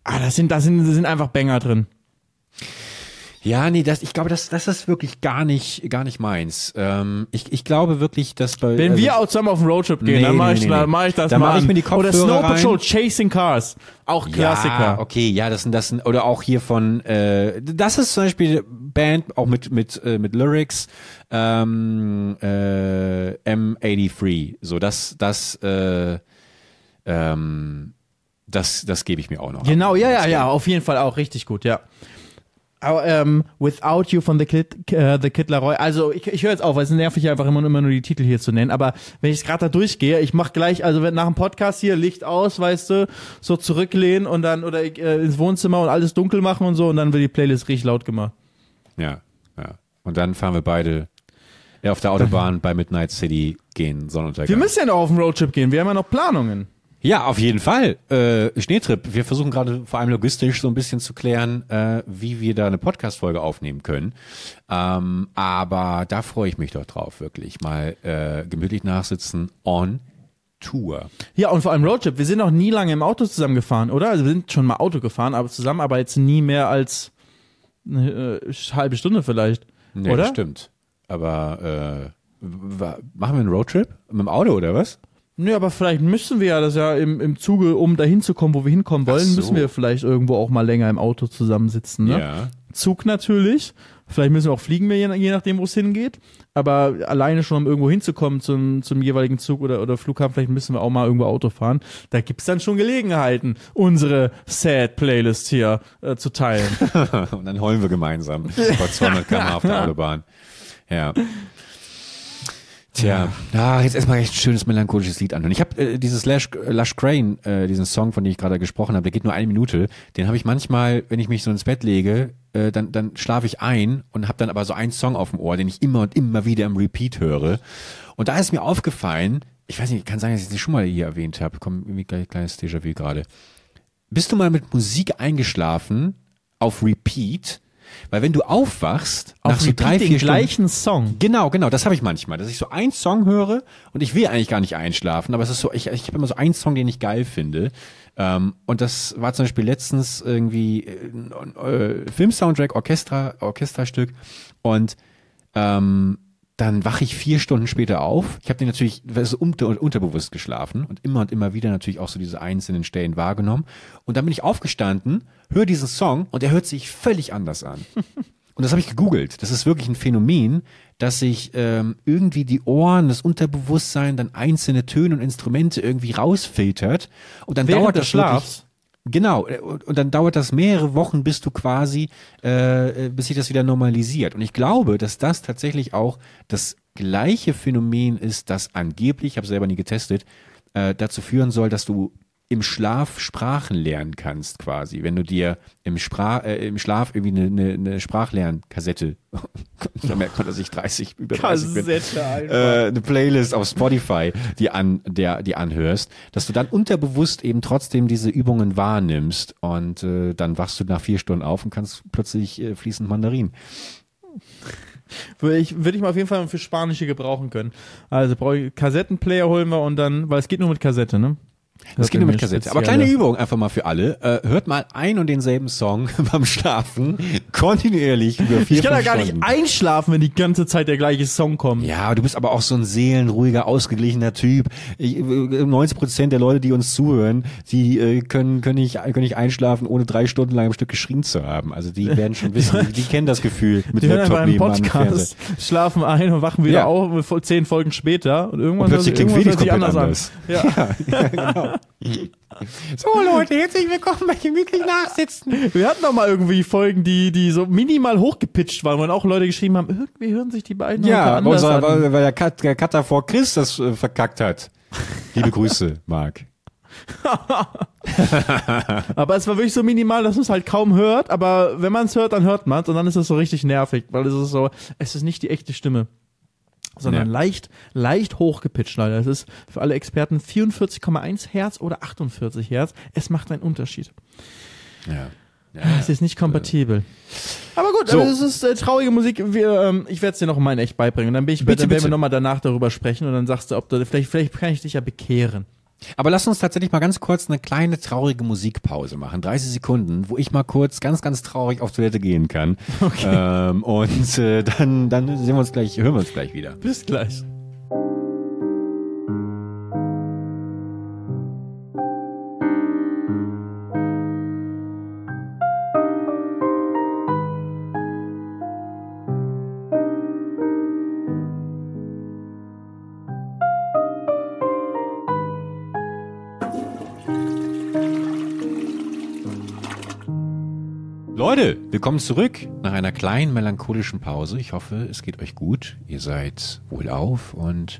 Ah, da sind, da sind, sind einfach Banger drin. Ja, nee, das, ich glaube, das, das ist wirklich gar nicht, gar nicht meins. Ähm, ich, ich glaube wirklich, dass bei. Wenn also, wir auch zusammen auf den Roadtrip gehen, Nee, dann mache nee, ich, nee, dann mach ich das Da mal mach ich mir die Oder Kopfhörer Snow rein. Patrol, Chasing Cars. Auch Klassiker. Ja, okay, ja, das sind das sind, oder auch hier von äh, das ist zum Beispiel Band auch mit mit äh, mit Lyrics ähm, äh, M83 so das das äh, ähm, das das gebe ich mir auch noch ab. Genau, ja, ja, ja, auf jeden Fall auch richtig gut, ja. Aber, ähm, Without You von The Kid, äh, The Kid Laroi. Also ich, ich höre jetzt auf, weil es nervt mich einfach immer, immer nur die Titel hier zu nennen. Aber wenn ich gerade da durchgehe, ich mach gleich, also wenn nach dem Podcast hier Licht aus, weißt du, so zurücklehnen und dann oder äh, ins Wohnzimmer und alles dunkel machen und so und dann wird die Playlist richtig laut gemacht. Ja, ja. Und dann fahren wir beide ja, auf der Autobahn *laughs* bei Midnight City gehen Sonnenuntergang. Wir müssen ja noch auf den Roadtrip gehen, wir haben ja noch Planungen. Ja, auf jeden Fall. Äh, Schneetrip. Wir versuchen gerade vor allem logistisch so ein bisschen zu klären, äh, wie wir da eine Podcast-Folge aufnehmen können. Ähm, aber da freue ich mich doch drauf, wirklich. Mal äh, gemütlich nachsitzen on Tour. Ja, und vor allem Roadtrip. Wir sind noch nie lange im Auto zusammen gefahren, oder? Also wir sind schon mal Auto gefahren, aber zusammen, aber jetzt nie mehr als eine äh, halbe Stunde vielleicht. Nee, oder? das stimmt. Aber äh, machen wir einen Roadtrip? Mit dem Auto oder was? Nö, aber vielleicht müssen wir ja das ja im, im Zuge, um dahin zu kommen, wo wir hinkommen wollen, so. müssen wir vielleicht irgendwo auch mal länger im Auto zusammensitzen. Ne? Ja. Zug natürlich. Vielleicht müssen wir auch fliegen, je, je nachdem, wo es hingeht. Aber alleine schon, um irgendwo hinzukommen zum, zum jeweiligen Zug oder, oder Flughafen, vielleicht müssen wir auch mal irgendwo Auto fahren. Da gibt's dann schon Gelegenheiten, unsere Sad-Playlist hier äh, zu teilen. *laughs* Und dann heulen wir gemeinsam bei 200 km auf der *laughs* Autobahn. Ja. Tja, ah, jetzt erstmal echt ein schönes melancholisches Lied anhören. Ich habe äh, dieses Lush, Lush Crane, äh, diesen Song, von dem ich gerade gesprochen habe, der geht nur eine Minute. Den habe ich manchmal, wenn ich mich so ins Bett lege, äh, dann, dann schlafe ich ein und habe dann aber so einen Song auf dem Ohr, den ich immer und immer wieder im Repeat höre. Und da ist mir aufgefallen, ich weiß nicht, kann sein, dass ich das schon mal hier erwähnt habe, komm, irgendwie gleich kleines Déjà-vu gerade. Bist du mal mit Musik eingeschlafen auf Repeat? Weil wenn du aufwachst, nach Auf so Repeat drei, den vier Stunden, gleichen Song. Genau, genau, das habe ich manchmal, dass ich so einen Song höre und ich will eigentlich gar nicht einschlafen, aber es ist so, ich, ich habe immer so einen Song, den ich geil finde. Ähm, und das war zum Beispiel letztens irgendwie äh, äh, Filmsoundtrack, Orchester, Orchesterstück und ähm, dann wache ich vier Stunden später auf. Ich habe den natürlich das ist unter, unterbewusst geschlafen und immer und immer wieder natürlich auch so diese einzelnen Stellen wahrgenommen. Und dann bin ich aufgestanden, höre diesen Song und er hört sich völlig anders an. Und das habe ich gegoogelt. Das ist wirklich ein Phänomen, dass sich ähm, irgendwie die Ohren, das Unterbewusstsein, dann einzelne Töne und Instrumente irgendwie rausfiltert. Und dann Während dauert das Schlafs? Genau, äh, und dann dauert das mehrere Wochen, bis du quasi, äh, äh, bis sich das wieder normalisiert. Und ich glaube, dass das tatsächlich auch das gleiche Phänomen ist, das angeblich, ich habe selber nie getestet, äh, dazu führen soll, dass du im Schlaf Sprachen lernen kannst, quasi. Wenn du dir im, Sprach, äh, im Schlaf irgendwie eine, eine, eine Sprachlernkassette, *laughs* da merkt man, dass ich 30, über 30 bin, Kassette einfach. äh, eine Playlist auf Spotify, die an, der, die anhörst, dass du dann unterbewusst eben trotzdem diese Übungen wahrnimmst und äh, dann wachst du nach vier Stunden auf und kannst plötzlich äh, fließend Mandarin. Würde ich, würde ich mal auf jeden Fall für Spanische gebrauche können. Also brauche ich Kassettenplayer holen wir und dann, weil es geht nur mit Kassette, ne? Das nur mit Kassette. Aber kleine Übung einfach mal für alle. Äh, hört mal ein und denselben Song *laughs* beim Schlafen kontinuierlich über vier, Ich kann ja fünf gar Stunden. nicht einschlafen, wenn die ganze Zeit der gleiche Song kommt. Ja, du bist aber auch so ein seelenruhiger, ausgeglichener Typ. Ich, äh, 90 Prozent der Leute, die uns zuhören, die äh, können, können, nicht, können nicht einschlafen, ohne drei Stunden lang am Stück geschrien zu haben. Also die *laughs* werden schon wissen, die, kennen das Gefühl mit Die hören einfach einen nebenan im Podcast, schlafen ein und wachen wieder Ja. auf zehn Folgen später und irgendwann Und plötzlich klingt irgendwann Felix hört sich komplett anders anders. an. *laughs* Ja. *laughs* So Leute, herzlich willkommen bei gemütlich nachsitzen. Wir hatten doch mal irgendwie Folgen, die, die so minimal hochgepitcht waren, wo auch Leute geschrieben haben, irgendwie hören sich die beiden Ja, anders unser, an. weil, weil der, Cut, der Cutter vor Chris das äh, verkackt hat. Liebe Grüße, Marc. *laughs* Aber es war wirklich so minimal, dass man es halt kaum hört, aber wenn man es hört, dann hört man es und dann ist es so richtig nervig, weil es ist so, es ist nicht die echte Stimme. Sondern Ja. leicht, leicht hochgepitcht, leider. Es ist für alle Experten 44,1 Hertz oder 48 Hertz. Es macht einen Unterschied. Ja. Es ist nicht kompatibel. Aber gut, So. also es ist äh, traurige Musik. Wir, ähm, ich werde es dir noch mal in echt beibringen. Und dann, bin ich, Bitte, dann werden bitte. wir noch mal danach darüber sprechen und dann sagst du, ob du, vielleicht, vielleicht kann ich dich ja bekehren. Aber lass uns tatsächlich mal ganz kurz eine kleine traurige Musikpause machen. 30 Sekunden, wo ich mal kurz ganz, ganz traurig auf Toilette gehen kann. Okay. Ähm, und äh, dann, dann sehen wir uns gleich, hören wir uns gleich wieder. Bis gleich. Willkommen zurück nach einer kleinen melancholischen Pause. Ich hoffe, es geht euch gut. Ihr seid wohlauf und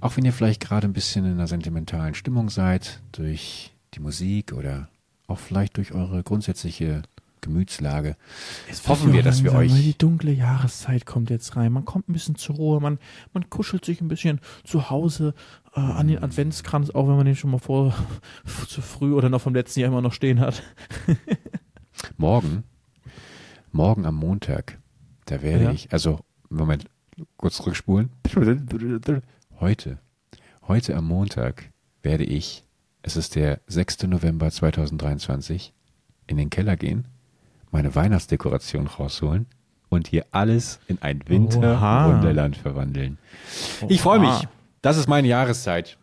auch wenn ihr vielleicht gerade ein bisschen in einer sentimentalen Stimmung seid, durch die Musik oder auch vielleicht durch eure grundsätzliche Gemütslage, hoffen wir, dass wir euch weil Die dunkle Jahreszeit kommt jetzt rein. Man kommt ein bisschen zur Ruhe. Man, man kuschelt sich ein bisschen zu Hause äh, an den Adventskranz, auch wenn man den schon mal vor *laughs* zu früh oder noch vom letzten Jahr immer noch stehen hat. *laughs* morgen, morgen am Montag, da werde Ja. ich, also, Moment, kurz zurückspulen. Heute, heute am Montag werde ich, es ist der 6. November 2023, in den Keller gehen, meine Weihnachtsdekoration rausholen und hier alles in ein. Winterwunderland verwandeln. Ich freue mich. Das ist meine Jahreszeit.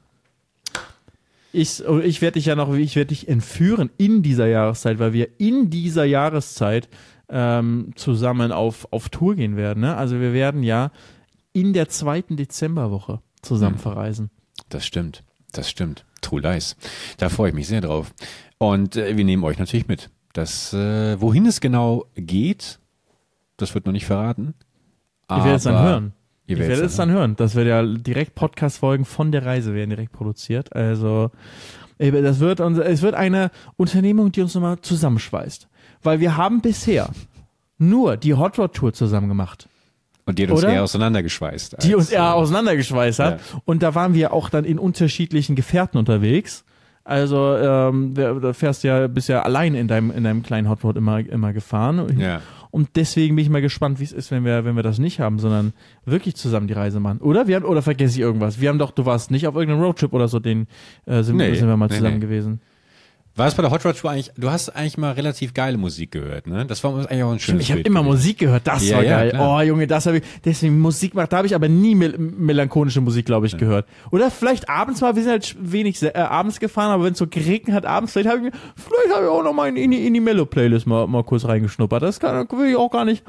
Ich, ich werde dich ja noch, ich werde dich entführen in dieser Jahreszeit, weil wir in dieser Jahreszeit ähm, zusammen auf, auf Tour gehen werden. Ne? Also wir werden ja in der zweiten Dezemberwoche zusammen Hm. verreisen. Das stimmt. Das stimmt. True Lies. Da freue ich mich sehr drauf. Und äh, wir nehmen euch natürlich mit. Das, äh, wohin es genau geht, das wird noch nicht verraten. Ihr werdet es dann hören. Ihr Ich werdet werde es dann hören. Das wird ja direkt Podcast-Folgen von der Reise werden direkt produziert. Also, ey, das wird, es wird eine Unternehmung, die uns nochmal zusammenschweißt. Weil wir haben bisher nur die Hot Rod Tour zusammen gemacht. Und die hat uns Oder? eher auseinandergeschweißt. die uns eher äh, auseinandergeschweißt hat. Und da waren wir auch dann in unterschiedlichen Gefährten unterwegs. Also ähm, da fährst du ja bist ja allein in deinem in deinem kleinen Hot Rod immer immer gefahren. Ja. Und deswegen bin ich mal gespannt, wie es ist, wenn wir wenn wir das nicht haben, sondern wirklich zusammen die Reise machen. Oder wir haben oder vergesse ich irgendwas? Wir haben doch, du warst nicht auf irgendeinem Roadtrip oder so, den äh, sind, Nee, sind wir mal nee, zusammen nee. gewesen. War es bei der Hot Rod Tour eigentlich, du hast eigentlich mal relativ geile Musik gehört, ne? Das war eigentlich auch ein schönes Ich habe immer gewesen. Musik gehört, das Ja, war ja, geil. klar. oh Junge, das habe ich, deswegen Musik macht, da habe ich aber nie mel melancholische Musik, glaube ich, gehört. Oder vielleicht abends mal, wir sind halt wenig äh, abends gefahren, aber wenn es so geregnet hat abends, vielleicht habe ich, mir- vielleicht habe ich auch noch mal in, in, die- in die Mellow-Playlist mal, mal kurz reingeschnuppert. Das kann, will ich auch gar nicht,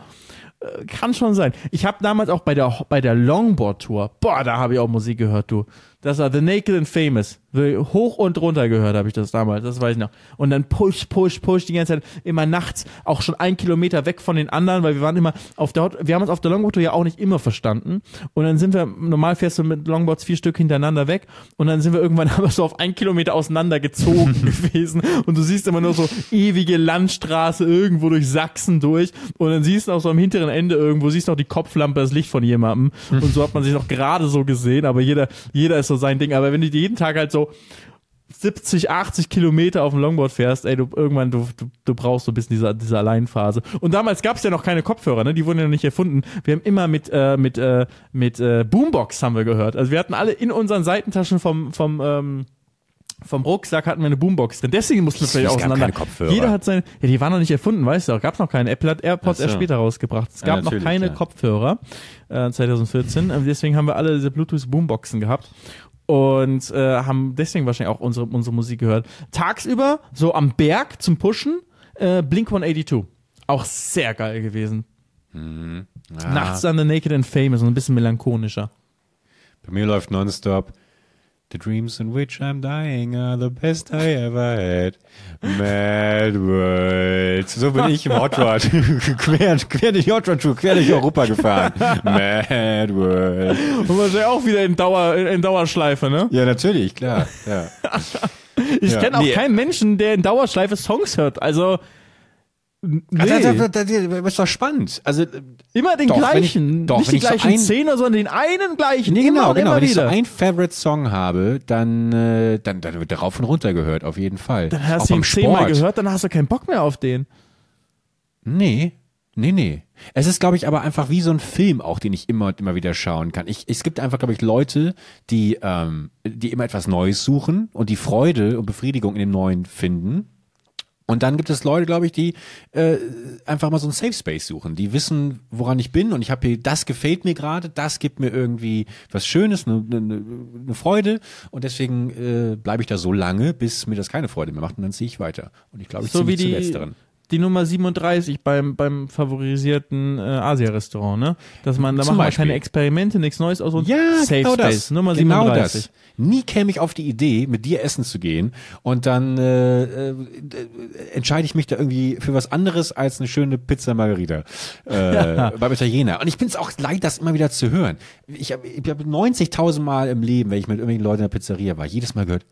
äh, kann schon sein. Ich habe damals auch bei der, bei der Longboard-Tour, boah, da habe ich auch Musik gehört, du. Das war The Naked and Famous. Hoch und runter gehört habe ich das damals, das weiß ich noch. Und dann push, push, push die ganze Zeit, immer nachts, auch schon ein Kilometer weg von den anderen, weil wir waren immer auf der, wir haben uns auf der Longboard Tour ja auch nicht immer verstanden. Und dann sind wir, normal fährst du mit Longboards vier Stück hintereinander weg. Und dann sind wir irgendwann *laughs* aber so auf ein Kilometer auseinandergezogen *laughs* gewesen. Und du siehst immer nur so ewige Landstraße irgendwo durch Sachsen durch. Und dann siehst du auch so am hinteren Ende irgendwo, siehst du auch die Kopflampe, das Licht von jemandem. Und so hat man sich noch gerade so gesehen. Aber jeder, jeder ist so sein Ding. Aber wenn du jeden Tag halt so 70, 80 Kilometer auf dem Longboard fährst, ey, du irgendwann, du, du, du brauchst so ein bisschen diese, diese Alleinphase. Und damals gab es ja noch keine Kopfhörer, ne? Die wurden ja noch nicht erfunden. Wir haben immer mit, äh, mit, äh, mit äh, Boombox haben wir gehört. Also wir hatten alle in unseren Seitentaschen vom, vom, ähm, vom Rucksack hatten wir eine Boombox drin. Deswegen mussten wir Es vielleicht auseinander. Jeder hat seine, ja, die waren noch nicht erfunden, weißt du, gab es noch keine. Apple hat AirPods so. erst später rausgebracht. Es Ja, gab noch natürlich, keine ja. Kopfhörer äh, 2014. Und Deswegen haben wir alle diese Bluetooth Boomboxen gehabt und äh, haben deswegen wahrscheinlich auch unsere, unsere Musik gehört. Tagsüber, so am Berg zum Pushen, äh, Blink 182. Auch sehr geil gewesen. Ah, Nachts dann The Naked and Famous, so ein bisschen melancholischer. Bei mir läuft nonstop The dreams in which I'm dying are the best I ever had. Mad World. So bin ich im Hot Rod. *laughs* quer, quer durch Hot Rod Tour, quer durch Europa gefahren. Mad World. Und wahrscheinlich auch wieder in, Dauer, in Dauerschleife, ne? Ja, natürlich, klar. Ja. *laughs* Ich Ja. kenne auch Nee. keinen Menschen, der in Dauerschleife Songs hört. Also, nee. Das, das, ist doch spannend. Also, immer den Doch, wenn ich- gleichen. doch, nicht wenn die ich so gleichen ein- Zehner, sondern den einen gleichen. nee, genau, genau. Immer Wenn ich so wieder. einen Favorite Song habe, dann, äh, dann, dann wird der rauf und runter gehört, auf jeden Fall. dann hast Auch du ihn zehnmal gehört, dann hast du keinen Bock mehr auf den. Nee, nee, nee. Es ist, glaube ich, aber einfach wie so ein Film auch, den ich immer und immer wieder schauen kann. Ich, es gibt einfach, glaube ich, Leute, die, ähm, die immer etwas Neues suchen und die Freude und Befriedigung in dem Neuen finden. Und dann gibt es Leute, glaube ich, die äh, einfach mal so einen Safe Space suchen. Die wissen, woran ich bin und ich habe hier, das gefällt mir gerade, das gibt mir irgendwie was Schönes, eine, eine, eine Freude und deswegen äh, bleibe ich da so lange, bis mir das keine Freude mehr macht und dann ziehe ich weiter. Und ich glaube, ich So ziehe mich zu letzteren. Die Nummer 37 beim, beim favorisierten äh, Asia-Restaurant, ne? Dass man, da Zum machen wir keine Experimente, nichts Neues aus und Ja, Safe genau Space. das. Nummer genau 37. das. Nie käme ich auf die Idee, mit dir essen zu gehen und dann äh, äh, entscheide ich mich da irgendwie für was anderes als eine schöne Pizza Margarita äh, *laughs* beim Italiener. Und ich bin es auch leid, das immer wieder zu hören. Ich habe ich hab 90.000 Mal im Leben, wenn ich mit irgendwelchen Leuten in der Pizzeria war, jedes Mal gehört,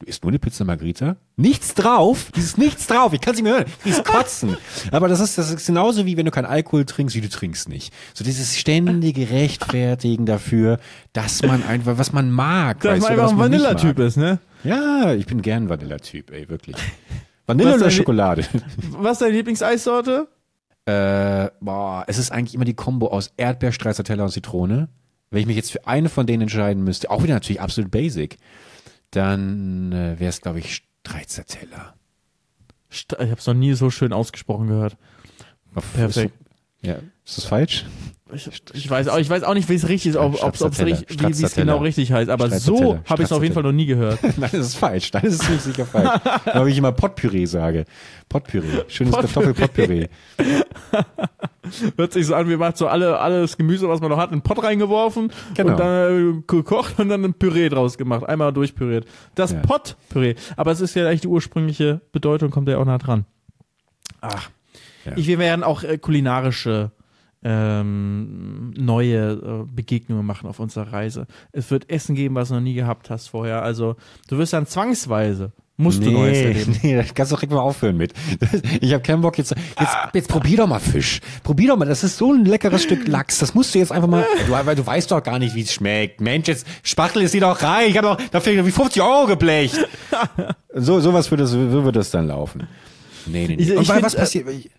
du isst nur eine Pizza Margarita? Nichts drauf? Dieses nichts drauf. Ich kann es nicht mehr hören. Dieses Kotzen. Aber das ist, das ist genauso wie wenn du keinen Alkohol trinkst, wie du trinkst nicht. So dieses ständige Rechtfertigen dafür, dass man einfach, was man mag. Dass weißt man einfach was ein Vanilla-Typ ist, ne? Ja, ich bin gern Vanilla-Typ, ey, wirklich. Vanille Was oder Schokolade? Was ist deine Lieblingseissorte? Äh, boah, es ist eigentlich immer die Kombo aus Erdbeer, Stracciatella und Zitrone. Wenn ich mich jetzt für eine von denen entscheiden müsste, auch wieder natürlich absolut basic, dann äh, wäre es, glaube ich, Stracciatella. St- Ich habe es noch nie so schön ausgesprochen gehört. Perfekt. Ist, ja, ist das falsch? Ich, ich, weiß auch, ich weiß auch nicht, wie es richtig ist, ob ob's, ob's Stracciatella. richtig, wie es genau richtig heißt, aber so habe ich es auf jeden Fall noch nie gehört. *laughs* Nein, das ist falsch. Nein, das ist ziemlich sicher falsch. *laughs* Aber wie ich immer Potpüree sage. Potpüree. Schönes Potpüree. Kartoffelpotpüree. *laughs* Hört sich so an, wie macht so alle, alles Gemüse, was man noch hat, in den Pott reingeworfen Genau. und dann äh, gekocht und dann ein Püree draus gemacht. Einmal durchpüriert. Das Ja. Pottpüree. Aber es ist ja eigentlich die ursprüngliche Bedeutung, kommt ja auch nah dran. Ach. Ja. Ich, wir werden auch äh, kulinarische ähm, neue äh, Begegnungen machen auf unserer Reise. Es wird Essen geben, was du noch nie gehabt hast vorher. Also du wirst dann zwangsweise, musst du Neues *laughs* erleben. nee, das kannst du direkt mal aufhören mit. *laughs* Ich habe keinen Bock jetzt, jetzt. Jetzt probier doch mal Fisch. Probier doch mal. Das ist so ein leckeres Stück Lachs. Das musst du jetzt einfach mal. Du, weil du weißt doch gar nicht, wie es schmeckt. Mensch, jetzt Spachtel ist hier doch rein. Ich habe doch dafür wie 50 Euro geblecht. *laughs* So, sowas würde das, wird das dann laufen. Nee, nee, nee. Ich- ich Und find, was äh, passiert? Ich,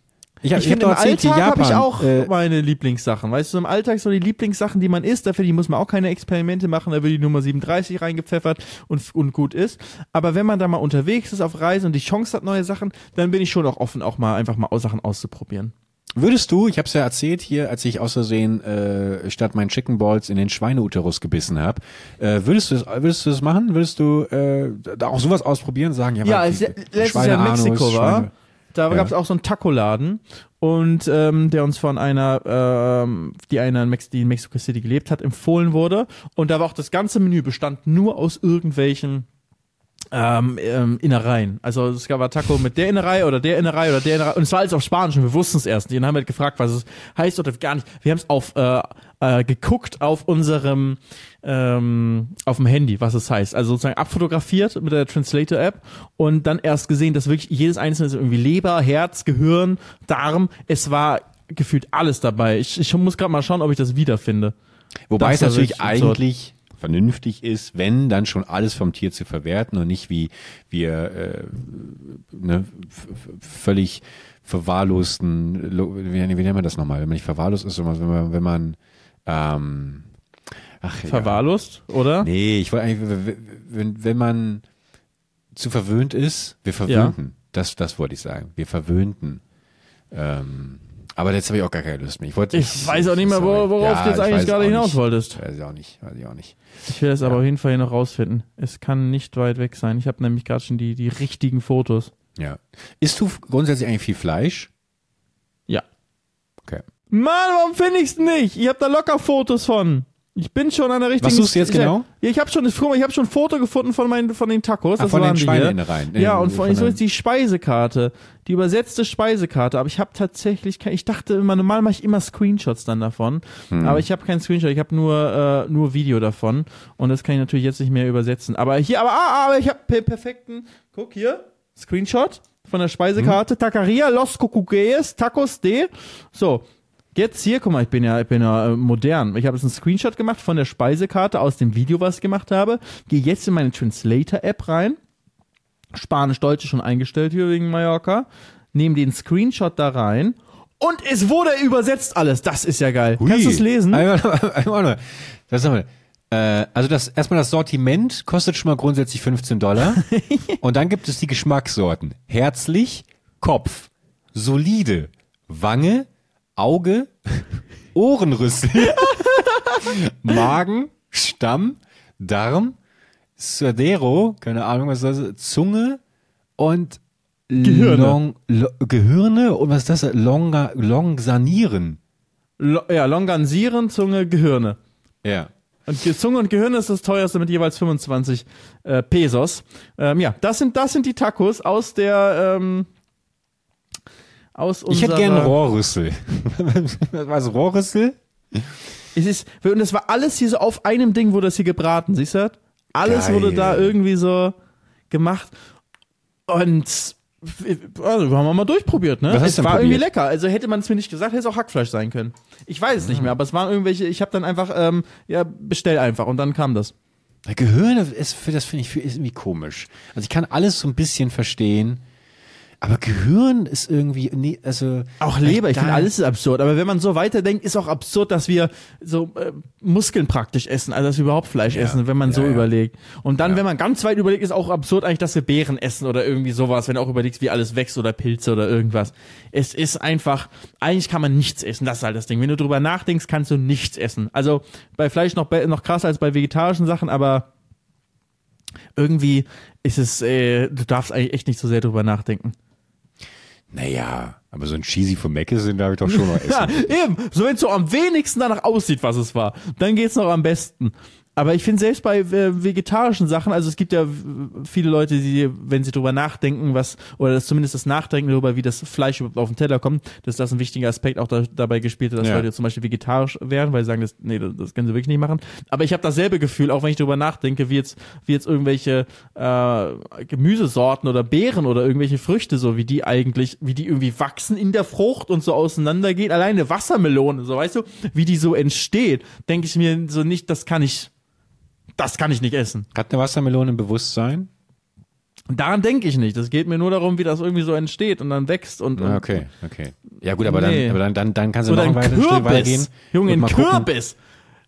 ich, hab- Ich ich finde, im Alltag habe ich auch äh, meine Lieblingssachen. Weißt du, im Alltag so die Lieblingssachen, die man isst, dafür die muss man auch keine Experimente machen, da wird die Nummer 37 reingepfeffert und, und gut ist. Aber wenn man da mal unterwegs ist auf Reisen und die Chance hat, neue Sachen, dann bin ich schon auch offen, auch mal einfach mal Sachen auszuprobieren. Würdest du, ich habe es ja erzählt hier, als ich aus Versehen äh, statt meinen Chicken Balls in den Schweineuterus gebissen habe, äh, würdest du das, würdest du das machen? Würdest du äh, da auch sowas ausprobieren? Sagen ja, Ja, als letztes Jahr in Mexiko war, da Ja. gab es auch so einen Taco-Laden und ähm, der uns von einer, ähm, die einer in Mex die in Mexico City gelebt hat, empfohlen wurde. Und da war auch das ganze Menü bestand nur aus irgendwelchen ähm, ähm, Innereien. Also es gab Taco mit der Innerei oder der Innerei oder der Innerei. Und es war alles auf Spanisch und wir wussten es erst nicht. Und dann haben halt gefragt, was es heißt oder gar nicht. Wir haben es auf äh, äh, geguckt auf unserem ähm, auf dem Handy, was es heißt. Also sozusagen abfotografiert mit der Translator-App und dann erst gesehen, dass wirklich jedes einzelne ist irgendwie Leber, Herz, Gehirn, Darm. Es war gefühlt alles dabei. Ich, ich muss gerade mal schauen, ob ich das wiederfinde. Wobei Das es natürlich absurd. eigentlich vernünftig ist, wenn dann schon alles vom Tier zu verwerten und nicht wie wir äh, ne, völlig verwahrlosten, lo- wie, wie nennt man das nochmal? Wenn man nicht verwahrlost ist, sondern wenn man, wenn man ähm, ach, ja. Verwahrlost, oder? Nee, ich wollte eigentlich, wenn, wenn man zu verwöhnt ist. Wir verwöhnten. Das, das wollte ich sagen. Wir verwöhnten. Ähm, aber jetzt habe ich auch gar keine Lust mehr. Ich, wollte, Ich weiß auch nicht mehr, wo- worauf Ja, du jetzt ich eigentlich gerade hinaus nicht. wolltest. Weiß ich auch nicht. Weiß ich auch nicht. Ich will es aber auf jeden Fall hier noch rausfinden. Es kann nicht weit weg sein. Ich habe nämlich gerade schon die, die richtigen Fotos. Ja. Isst du grundsätzlich eigentlich viel Fleisch? Ja. Okay. Mann, warum finde ich's nicht? Ich habe da locker Fotos von. Ich bin schon an der richtigen. Was suchst du jetzt ich, genau? Ja, ich habe schon, ich habe schon ein Foto gefunden von meinen, von den Tacos. Ah, das von den waren hier. Schweineinnereien. Ja, Äh, und von, ich suche den- jetzt die Speisekarte, die übersetzte Speisekarte. Aber ich habe tatsächlich, kein, ich dachte immer, normal mache ich immer Screenshots dann davon, Hm. aber ich habe keinen Screenshot. Ich habe nur, äh, nur Video davon und das kann ich natürlich jetzt nicht mehr übersetzen. Aber hier, aber, ah, aber ich habe per perfekten. Guck hier, Screenshot von der Speisekarte. Hm. Tacaria Los Cocugues Tacos de. So. Jetzt hier, guck mal, ich bin ja, ich bin ja äh, modern. Ich habe jetzt einen Screenshot gemacht von der Speisekarte aus dem Video, was ich gemacht habe. Gehe jetzt in meine Translator-App rein. Spanisch-Deutsch schon eingestellt hier wegen Mallorca. Nehme den Screenshot da rein. Und es wurde übersetzt alles. Das ist ja geil. Hui. Kannst du es lesen? Einmal, *laughs* einmal, noch. das haben wir. Äh, also das erstmal das Sortiment kostet schon mal grundsätzlich 15 Dollar. *laughs* und dann gibt es die Geschmackssorten. Herzlich, Kopf, solide, Wange, Auge, *laughs* Ohrenrüssel, *laughs* Magen, Stamm, Darm, Serdero, keine Ahnung was das ist, Zunge und Gehirne. Long, Lo, Gehirne und was ist das? Longa, Longsanieren. Lo ja, Longansieren, Zunge, Gehirne. Ja. Und Ge- Zunge und Gehirn ist das teuerste mit jeweils 25 äh, Pesos. Ähm, ja, das sind, das sind die Tacos aus der, ähm, aus unserer... Ich hätte gerne Rohrrüssel. *laughs* Was, Rohrrüssel? Es ist, und das war alles hier so auf einem Ding, wurde das hier gebraten, siehst du? Alles Geil. wurde da irgendwie so gemacht. Und also, wir haben wir mal durchprobiert, ne? Es war irgendwie probiert? lecker. Also hätte man es mir nicht gesagt, hätte es auch Hackfleisch sein können. Ich weiß es nicht Ah. mehr, aber es waren irgendwelche, ich habe dann einfach, ähm, ja, bestell einfach und dann kam das. Gehirn ist, das finde ich ist irgendwie komisch. Also ich kann alles so ein bisschen verstehen, aber Gehirn ist irgendwie, nee, also. Auch Leber, ich finde alles ist absurd. Aber wenn man so weiterdenkt, ist auch absurd, dass wir so äh, Muskeln praktisch essen, also dass wir überhaupt Fleisch Ja. essen, wenn man Ja, so ja. überlegt. Und dann, wenn man ganz weit überlegt, ist auch absurd eigentlich, dass wir Beeren essen oder irgendwie sowas, wenn du auch überlegst, wie alles wächst oder Pilze oder irgendwas. Es ist einfach, eigentlich kann man nichts essen, das ist halt das Ding. Wenn du drüber nachdenkst, kannst du nichts essen. Also bei Fleisch noch, noch krasser als bei vegetarischen Sachen, aber irgendwie ist es, äh, du darfst eigentlich echt nicht so sehr drüber nachdenken. Naja, aber so ein Cheesy von Mc's sind darf ich doch schon noch *laughs* essen. Ja, eben. So wenn es so am wenigsten danach aussieht, was es war, dann geht's noch am besten. Aber ich finde selbst bei äh, vegetarischen Sachen, also es gibt ja viele Leute, die, wenn sie drüber nachdenken, was, oder das zumindest das Nachdenken darüber, wie das Fleisch überhaupt auf den Teller kommt, dass das ein wichtiger Aspekt auch da, dabei gespielt hat, dass Ja. Leute zum Beispiel vegetarisch wären, weil sie sagen, das, nee, das, das können sie wirklich nicht machen. Aber ich habe dasselbe Gefühl, auch wenn ich drüber nachdenke, wie jetzt, wie jetzt irgendwelche äh, Gemüsesorten oder Beeren oder irgendwelche Früchte, so wie die eigentlich, wie die irgendwie wachsen in der Frucht und so auseinandergehen. Alleine Wassermelone, so weißt du, wie die so entsteht, denke ich mir so nicht, das kann ich, das kann ich nicht essen. Hat eine Wassermelone ein Bewusstsein? Daran denke ich nicht. Das geht mir nur darum, wie das irgendwie so entsteht und dann wächst und, und Ah, okay, okay. Ja gut, aber Nee. dann, aber dann, dann, dann kannst du Oder noch ein weitergehen. Kürbis. Junge, und ein gucken. Kürbis.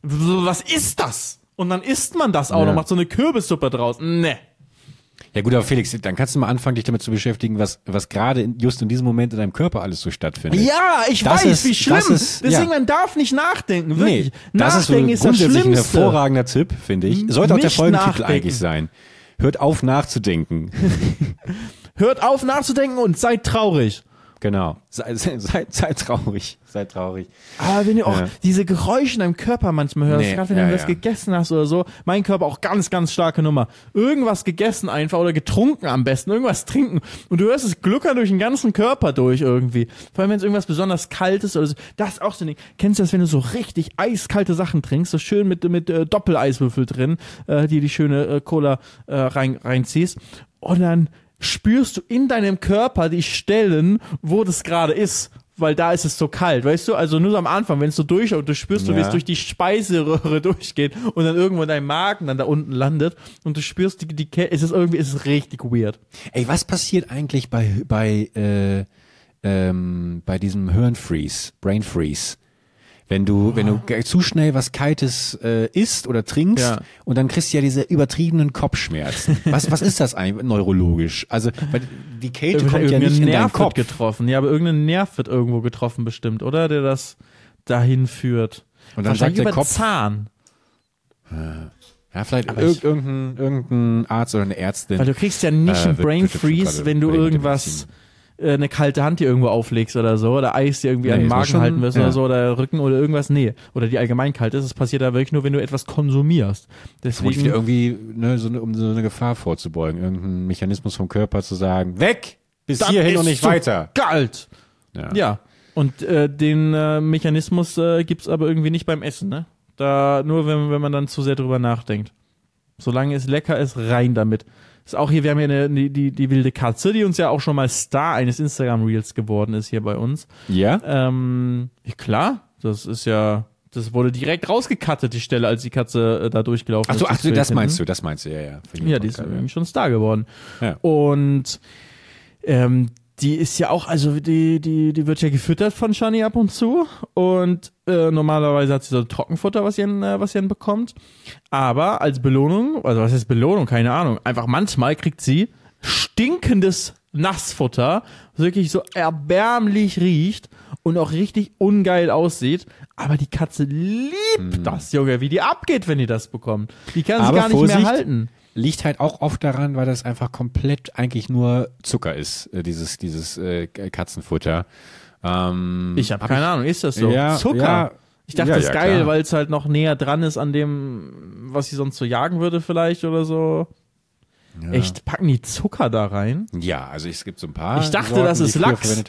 So, Was ist das? Und dann isst man das auch Ja. noch, macht so eine Kürbissuppe draus. Ne. Ja gut, aber Felix, dann kannst du mal anfangen, dich damit zu beschäftigen, was, was gerade in, just in diesem Moment in deinem Körper alles so stattfindet. Ja, ich Das weiß, ist- wie schlimm. ist- Deswegen, ja. man darf nicht nachdenken, wirklich. Nee, das ist so nachdenken ist, das grundsätzlich ein Schlimmste. hervorragender Tipp, finde ich. Sollte auch der Nicht Folgentitel nachdenken. eigentlich sein. Hört auf nachzudenken. *laughs* Hört auf nachzudenken und seid traurig. Genau. Seid sei, sei, sei traurig. Sei traurig. Aber wenn du auch Ja. diese Geräusche in deinem Körper manchmal hörst, Nee, gerade wenn ja, du was ja. gegessen hast oder so, mein Körper auch ganz, ganz starke Nummer. Irgendwas gegessen einfach oder getrunken am besten, irgendwas trinken und du hörst es gluckern durch den ganzen Körper durch irgendwie. Vor allem, wenn es irgendwas besonders Kaltes oder so. Das ist auch so ein Ding. Kennst du das, wenn du so richtig eiskalte Sachen trinkst, so schön mit, mit äh, Doppeleiswürfel drin, äh, die die schöne äh, Cola äh, rein, reinziehst und dann spürst du in deinem Körper die Stellen, wo das gerade ist. Weil da ist es so kalt, weißt du? Also nur so am Anfang, wenn es so durch und du spürst, du, wie Ja. es durch die Speiseröhre *laughs* durchgeht und dann irgendwo in deinem Magen dann da unten landet und du spürst die, die Kälte. Es ist irgendwie, es ist richtig weird. Ey, was passiert eigentlich bei, bei, äh, ähm, bei diesem Hirnfreeze, Brain Freeze? Wenn du, wenn du ge- zu schnell was Kaltes äh, isst oder trinkst Ja. und dann kriegst du ja diese übertriebenen Kopfschmerzen. Was, was ist das eigentlich neurologisch? Also, weil die Kälte kommt ja nicht in deinen Nerv Kopf. wird getroffen. Ja, aber irgendein Nerv wird irgendwo getroffen bestimmt, oder? Der das dahin führt. Und dann sagt Wahrscheinlich der über Kopf, Zahn. ja, vielleicht Aber irg ich- irgendein, irgendein Arzt oder eine Ärztin. Weil du kriegst ja nicht Äh, einen Brain Freeze, wenn du irgendwas, Medizin. Eine kalte Hand dir irgendwo auflegst oder so, oder Eis dir irgendwie Nee, an den Magen halten wirst ja. oder so, oder Rücken oder irgendwas. Nee. Oder die allgemein kalt ist. Das passiert da wirklich nur, wenn du etwas konsumierst. Deswegen, wieder irgendwie, ne, so um so eine Gefahr vorzubeugen. Irgendein Mechanismus vom Körper zu sagen, weg! Bis Das hierhin und nicht weiter. kalt. Ja. Ja. Und äh, den äh, Mechanismus äh, gibt's aber irgendwie nicht beim Essen, ne? Da nur wenn, wenn man dann zu sehr drüber nachdenkt. Solange es lecker ist, rein damit. Ist auch hier, wir haben ja eine, die, die, wilde Katze, die uns ja auch schon mal Star eines Instagram-Reels geworden ist hier bei uns. Ja? Ähm, klar, das ist ja, das wurde direkt rausgekattet, die Stelle, als die Katze äh, da durchgelaufen Ach so, ist. ach so, das meinst du, das meinst du, ja, ja. Ja, die ist irgendwie schon Star geworden. Ja. Und ähm, die ist ja auch, also die, die, die wird ja gefüttert von Shani ab und zu. Und äh, normalerweise hat sie so Trockenfutter, was sie, dann, äh, was sie dann bekommt. Aber als Belohnung, also was heißt Belohnung, keine Ahnung, einfach manchmal kriegt sie stinkendes Nassfutter, was wirklich so erbärmlich riecht und auch richtig ungeil aussieht. Aber die Katze liebt das, Junge, wie die abgeht, wenn die das bekommt. Die kann Aber gar nicht Vorsicht, mehr halten. Liegt halt auch oft daran, weil das einfach komplett eigentlich nur Zucker ist, äh, dieses, dieses äh, Katzenfutter. Ähm, Ich habe hab keine Ahnung, ist das so? Ja, Zucker. ja. ich dachte, Ja, das ist geil, weil es halt noch näher dran ist an dem, was sie sonst so jagen würde vielleicht oder so. Ja. Echt, packen die Zucker da rein? Ja, also es gibt so ein paar. Ich dachte, Sorten, das ist Lachs.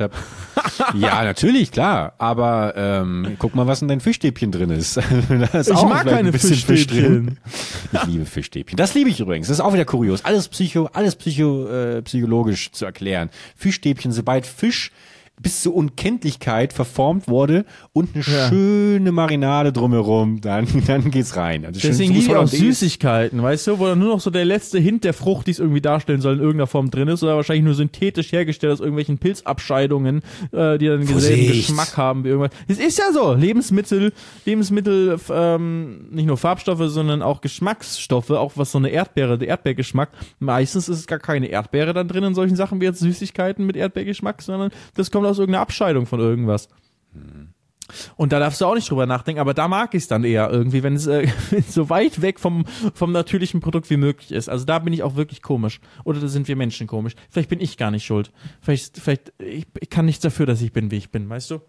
*laughs* ja, natürlich, klar. Aber ähm, guck mal, was in dein Fischstäbchen drin ist. *laughs* ist Ich mag keine. Fischstäbchen. *laughs* Ich liebe Fischstäbchen. Das liebe ich übrigens. Das ist auch wieder kurios. Alles psycho, alles psycho, äh, psychologisch zu erklären. Fischstäbchen, sobald Fisch bis zur Unkenntlichkeit verformt wurde und eine Ja. schöne Marinade drumherum, dann, *laughs* dann geht's rein. Also Deswegen ich auch. Süßigkeiten, weißt du, wo dann nur noch so der letzte Hint der Frucht, die es irgendwie darstellen soll, in irgendeiner Form drin ist oder wahrscheinlich nur synthetisch hergestellt aus irgendwelchen Pilzabscheidungen, äh, die dann denselben. Geschmack haben wie irgendwas. Es ist ja so, Lebensmittel, Lebensmittel, ähm, nicht nur Farbstoffe, sondern auch Geschmacksstoffe, auch was so eine Erdbeere, der Erdbeergeschmack. Meistens ist es gar keine Erdbeere dann drin in solchen Sachen wie jetzt Süßigkeiten mit Erdbeergeschmack, sondern das kommt aus irgendeiner Abscheidung von irgendwas. Und da darfst du auch nicht drüber nachdenken, aber da mag ich es dann eher irgendwie, wenn es äh, *laughs* so weit weg vom, vom natürlichen Produkt wie möglich ist. Also da bin ich auch wirklich komisch. Oder da sind wir Menschen komisch. Vielleicht bin ich gar nicht schuld. Vielleicht, vielleicht, ich, ich kann nichts dafür, dass ich bin, wie ich bin, weißt du?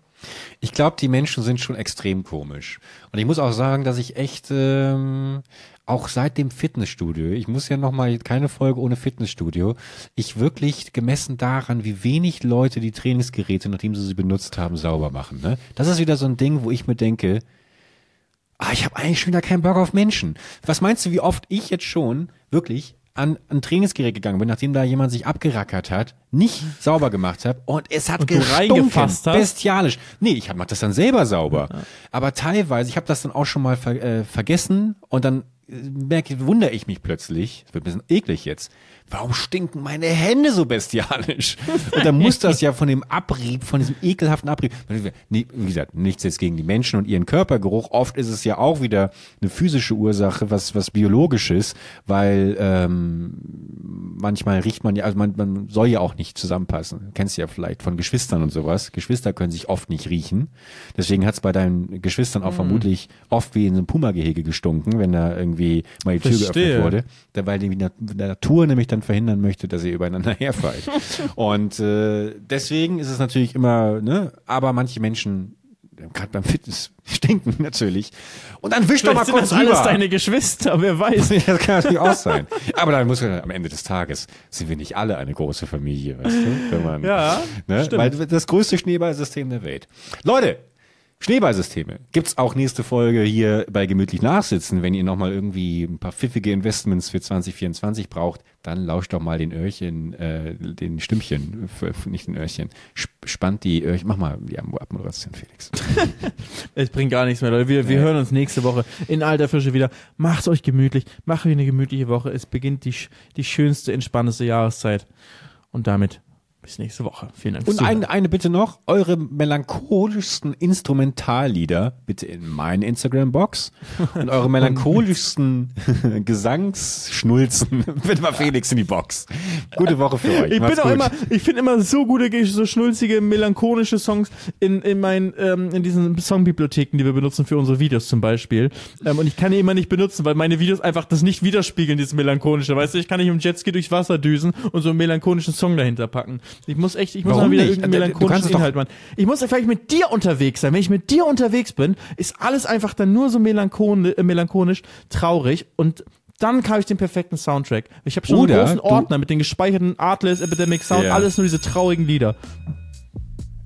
Ich glaube, die Menschen sind schon extrem komisch. Und ich muss auch sagen, dass ich echt ähm, auch seit dem Fitnessstudio, ich muss ja noch mal keine Folge ohne Fitnessstudio, ich wirklich gemessen daran, wie wenig Leute die Trainingsgeräte, nachdem sie sie benutzt haben, sauber machen. Ne? Das ist wieder so ein Ding, wo ich mir denke, ah, ich habe eigentlich schon wieder keinen Bock auf Menschen. Was meinst du, wie oft ich jetzt schon wirklich an ein Trainingsgerät gegangen bin, nachdem da jemand sich abgerackert hat, nicht sauber gemacht hat und es hat Und gestunken, bestialisch. Nee, ich mach das dann selber sauber. Aber teilweise, ich habe das dann auch schon mal ver äh, vergessen und dann merke, wundere ich mich plötzlich, das wird ein bisschen eklig jetzt, warum stinken meine Hände so bestialisch? Und dann muss das ja von dem Abrieb, von diesem ekelhaften Abrieb, wie gesagt, nichts jetzt gegen die Menschen und ihren Körpergeruch, oft ist es ja auch wieder eine physische Ursache, was, was biologisches, weil ähm, manchmal riecht man ja, also man, man soll ja auch nicht zusammenpassen. Kennst du ja vielleicht von Geschwistern und sowas. Geschwister können sich oft nicht riechen. Deswegen hat es bei deinen Geschwistern Mhm. auch vermutlich oft wie in so einem Puma-Gehege gestunken, wenn da irgendwie mal die Tür Verstehe. geöffnet wurde. Da, weil die Na- Natur nämlich dann verhindern möchte, dass ihr übereinander *laughs* herfallt. und äh, deswegen ist es natürlich immer, ne, aber manche Menschen gerade beim Fitness *laughs* stinken natürlich. Und dann wisch doch mal kurz das alles rüber. deine Geschwister, wer weiß. *laughs* Das kann natürlich auch sein. Aber dann muss man am Ende des Tages sind wir nicht alle eine große Familie, weißt du? Wenn man, Ja, ne? stimmt. Weil das größte Schneeballsystem der Welt. Leute, Schneeballsysteme gibt's auch nächste Folge hier bei Gemütlich Nachsitzen. Wenn ihr nochmal irgendwie ein paar pfiffige Investments für 2024 braucht, dann lauscht doch mal den Öhrchen, äh, den Stimmchen, für, für nicht den Öhrchen. Sp spannt die Öhrchen. Mach mal die Abmoderation, Felix. *laughs* Es bringt gar nichts mehr, Leute. Wir, wir Nee. hören uns nächste Woche in alter Frische wieder. Macht's euch gemütlich. Macht euch eine gemütliche Woche. Es beginnt die, die schönste, entspannendste Jahreszeit. Und damit Bis nächste Woche. Vielen Dank. Und ein, eine Bitte noch, eure melancholischsten Instrumentallieder bitte in meine Instagram-Box und eure *laughs* melancholischsten Gesangsschnulzen *laughs* bitte mal Felix in die Box. Gute Woche für euch. Ich Macht's bin auch gut. immer, ich finde immer so gute, so schnulzige, melancholische Songs in, in meinen, ähm, in diesen Songbibliotheken, die wir benutzen für unsere Videos zum Beispiel. Ähm, und ich kann die immer nicht benutzen, weil meine Videos einfach das nicht widerspiegeln, dieses melancholische. Weißt du, ich kann nicht im Jetski durchs Wasser düsen und so einen melancholischen Song dahinter packen. Ich muss echt, ich muss Warum mal wieder nicht? irgendeinen Du melancholischen Inhalt machen. Ich muss vielleicht mit dir unterwegs sein. Wenn ich mit dir unterwegs bin, ist alles einfach dann nur so melancholisch, äh, melancholisch traurig und dann habe ich den perfekten Soundtrack. Ich habe schon Oder einen großen Ordner mit den gespeicherten Artless, Epidemic Sound, Ja. alles nur diese traurigen Lieder.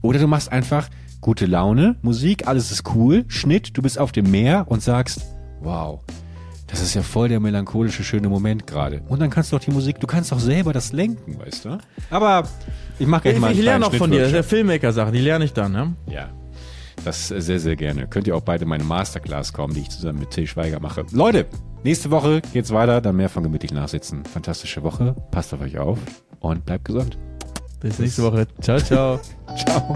Oder du machst einfach gute Laune, Musik, alles ist cool, Schnitt, du bist auf dem Meer und sagst, wow, das ist ja voll der melancholische, schöne Moment gerade. Und dann kannst du auch die Musik, du kannst auch selber das lenken, weißt du? Aber ich mache gleich Ich, mal einen ich lerne auch von dir, der. Filmmaker-Sachen, die lerne ich dann, ne? Ja, das sehr, sehr gerne. Könnt ihr auch beide in meine Masterclass kommen, die ich zusammen mit Till Schweiger mache. Leute, nächste Woche geht's weiter, dann mehr von gemütlich nachsitzen. Fantastische Woche, passt auf euch auf und bleibt gesund. Bis nächste Woche. Ciao, ciao. *laughs* Ciao.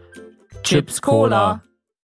Chips Cola.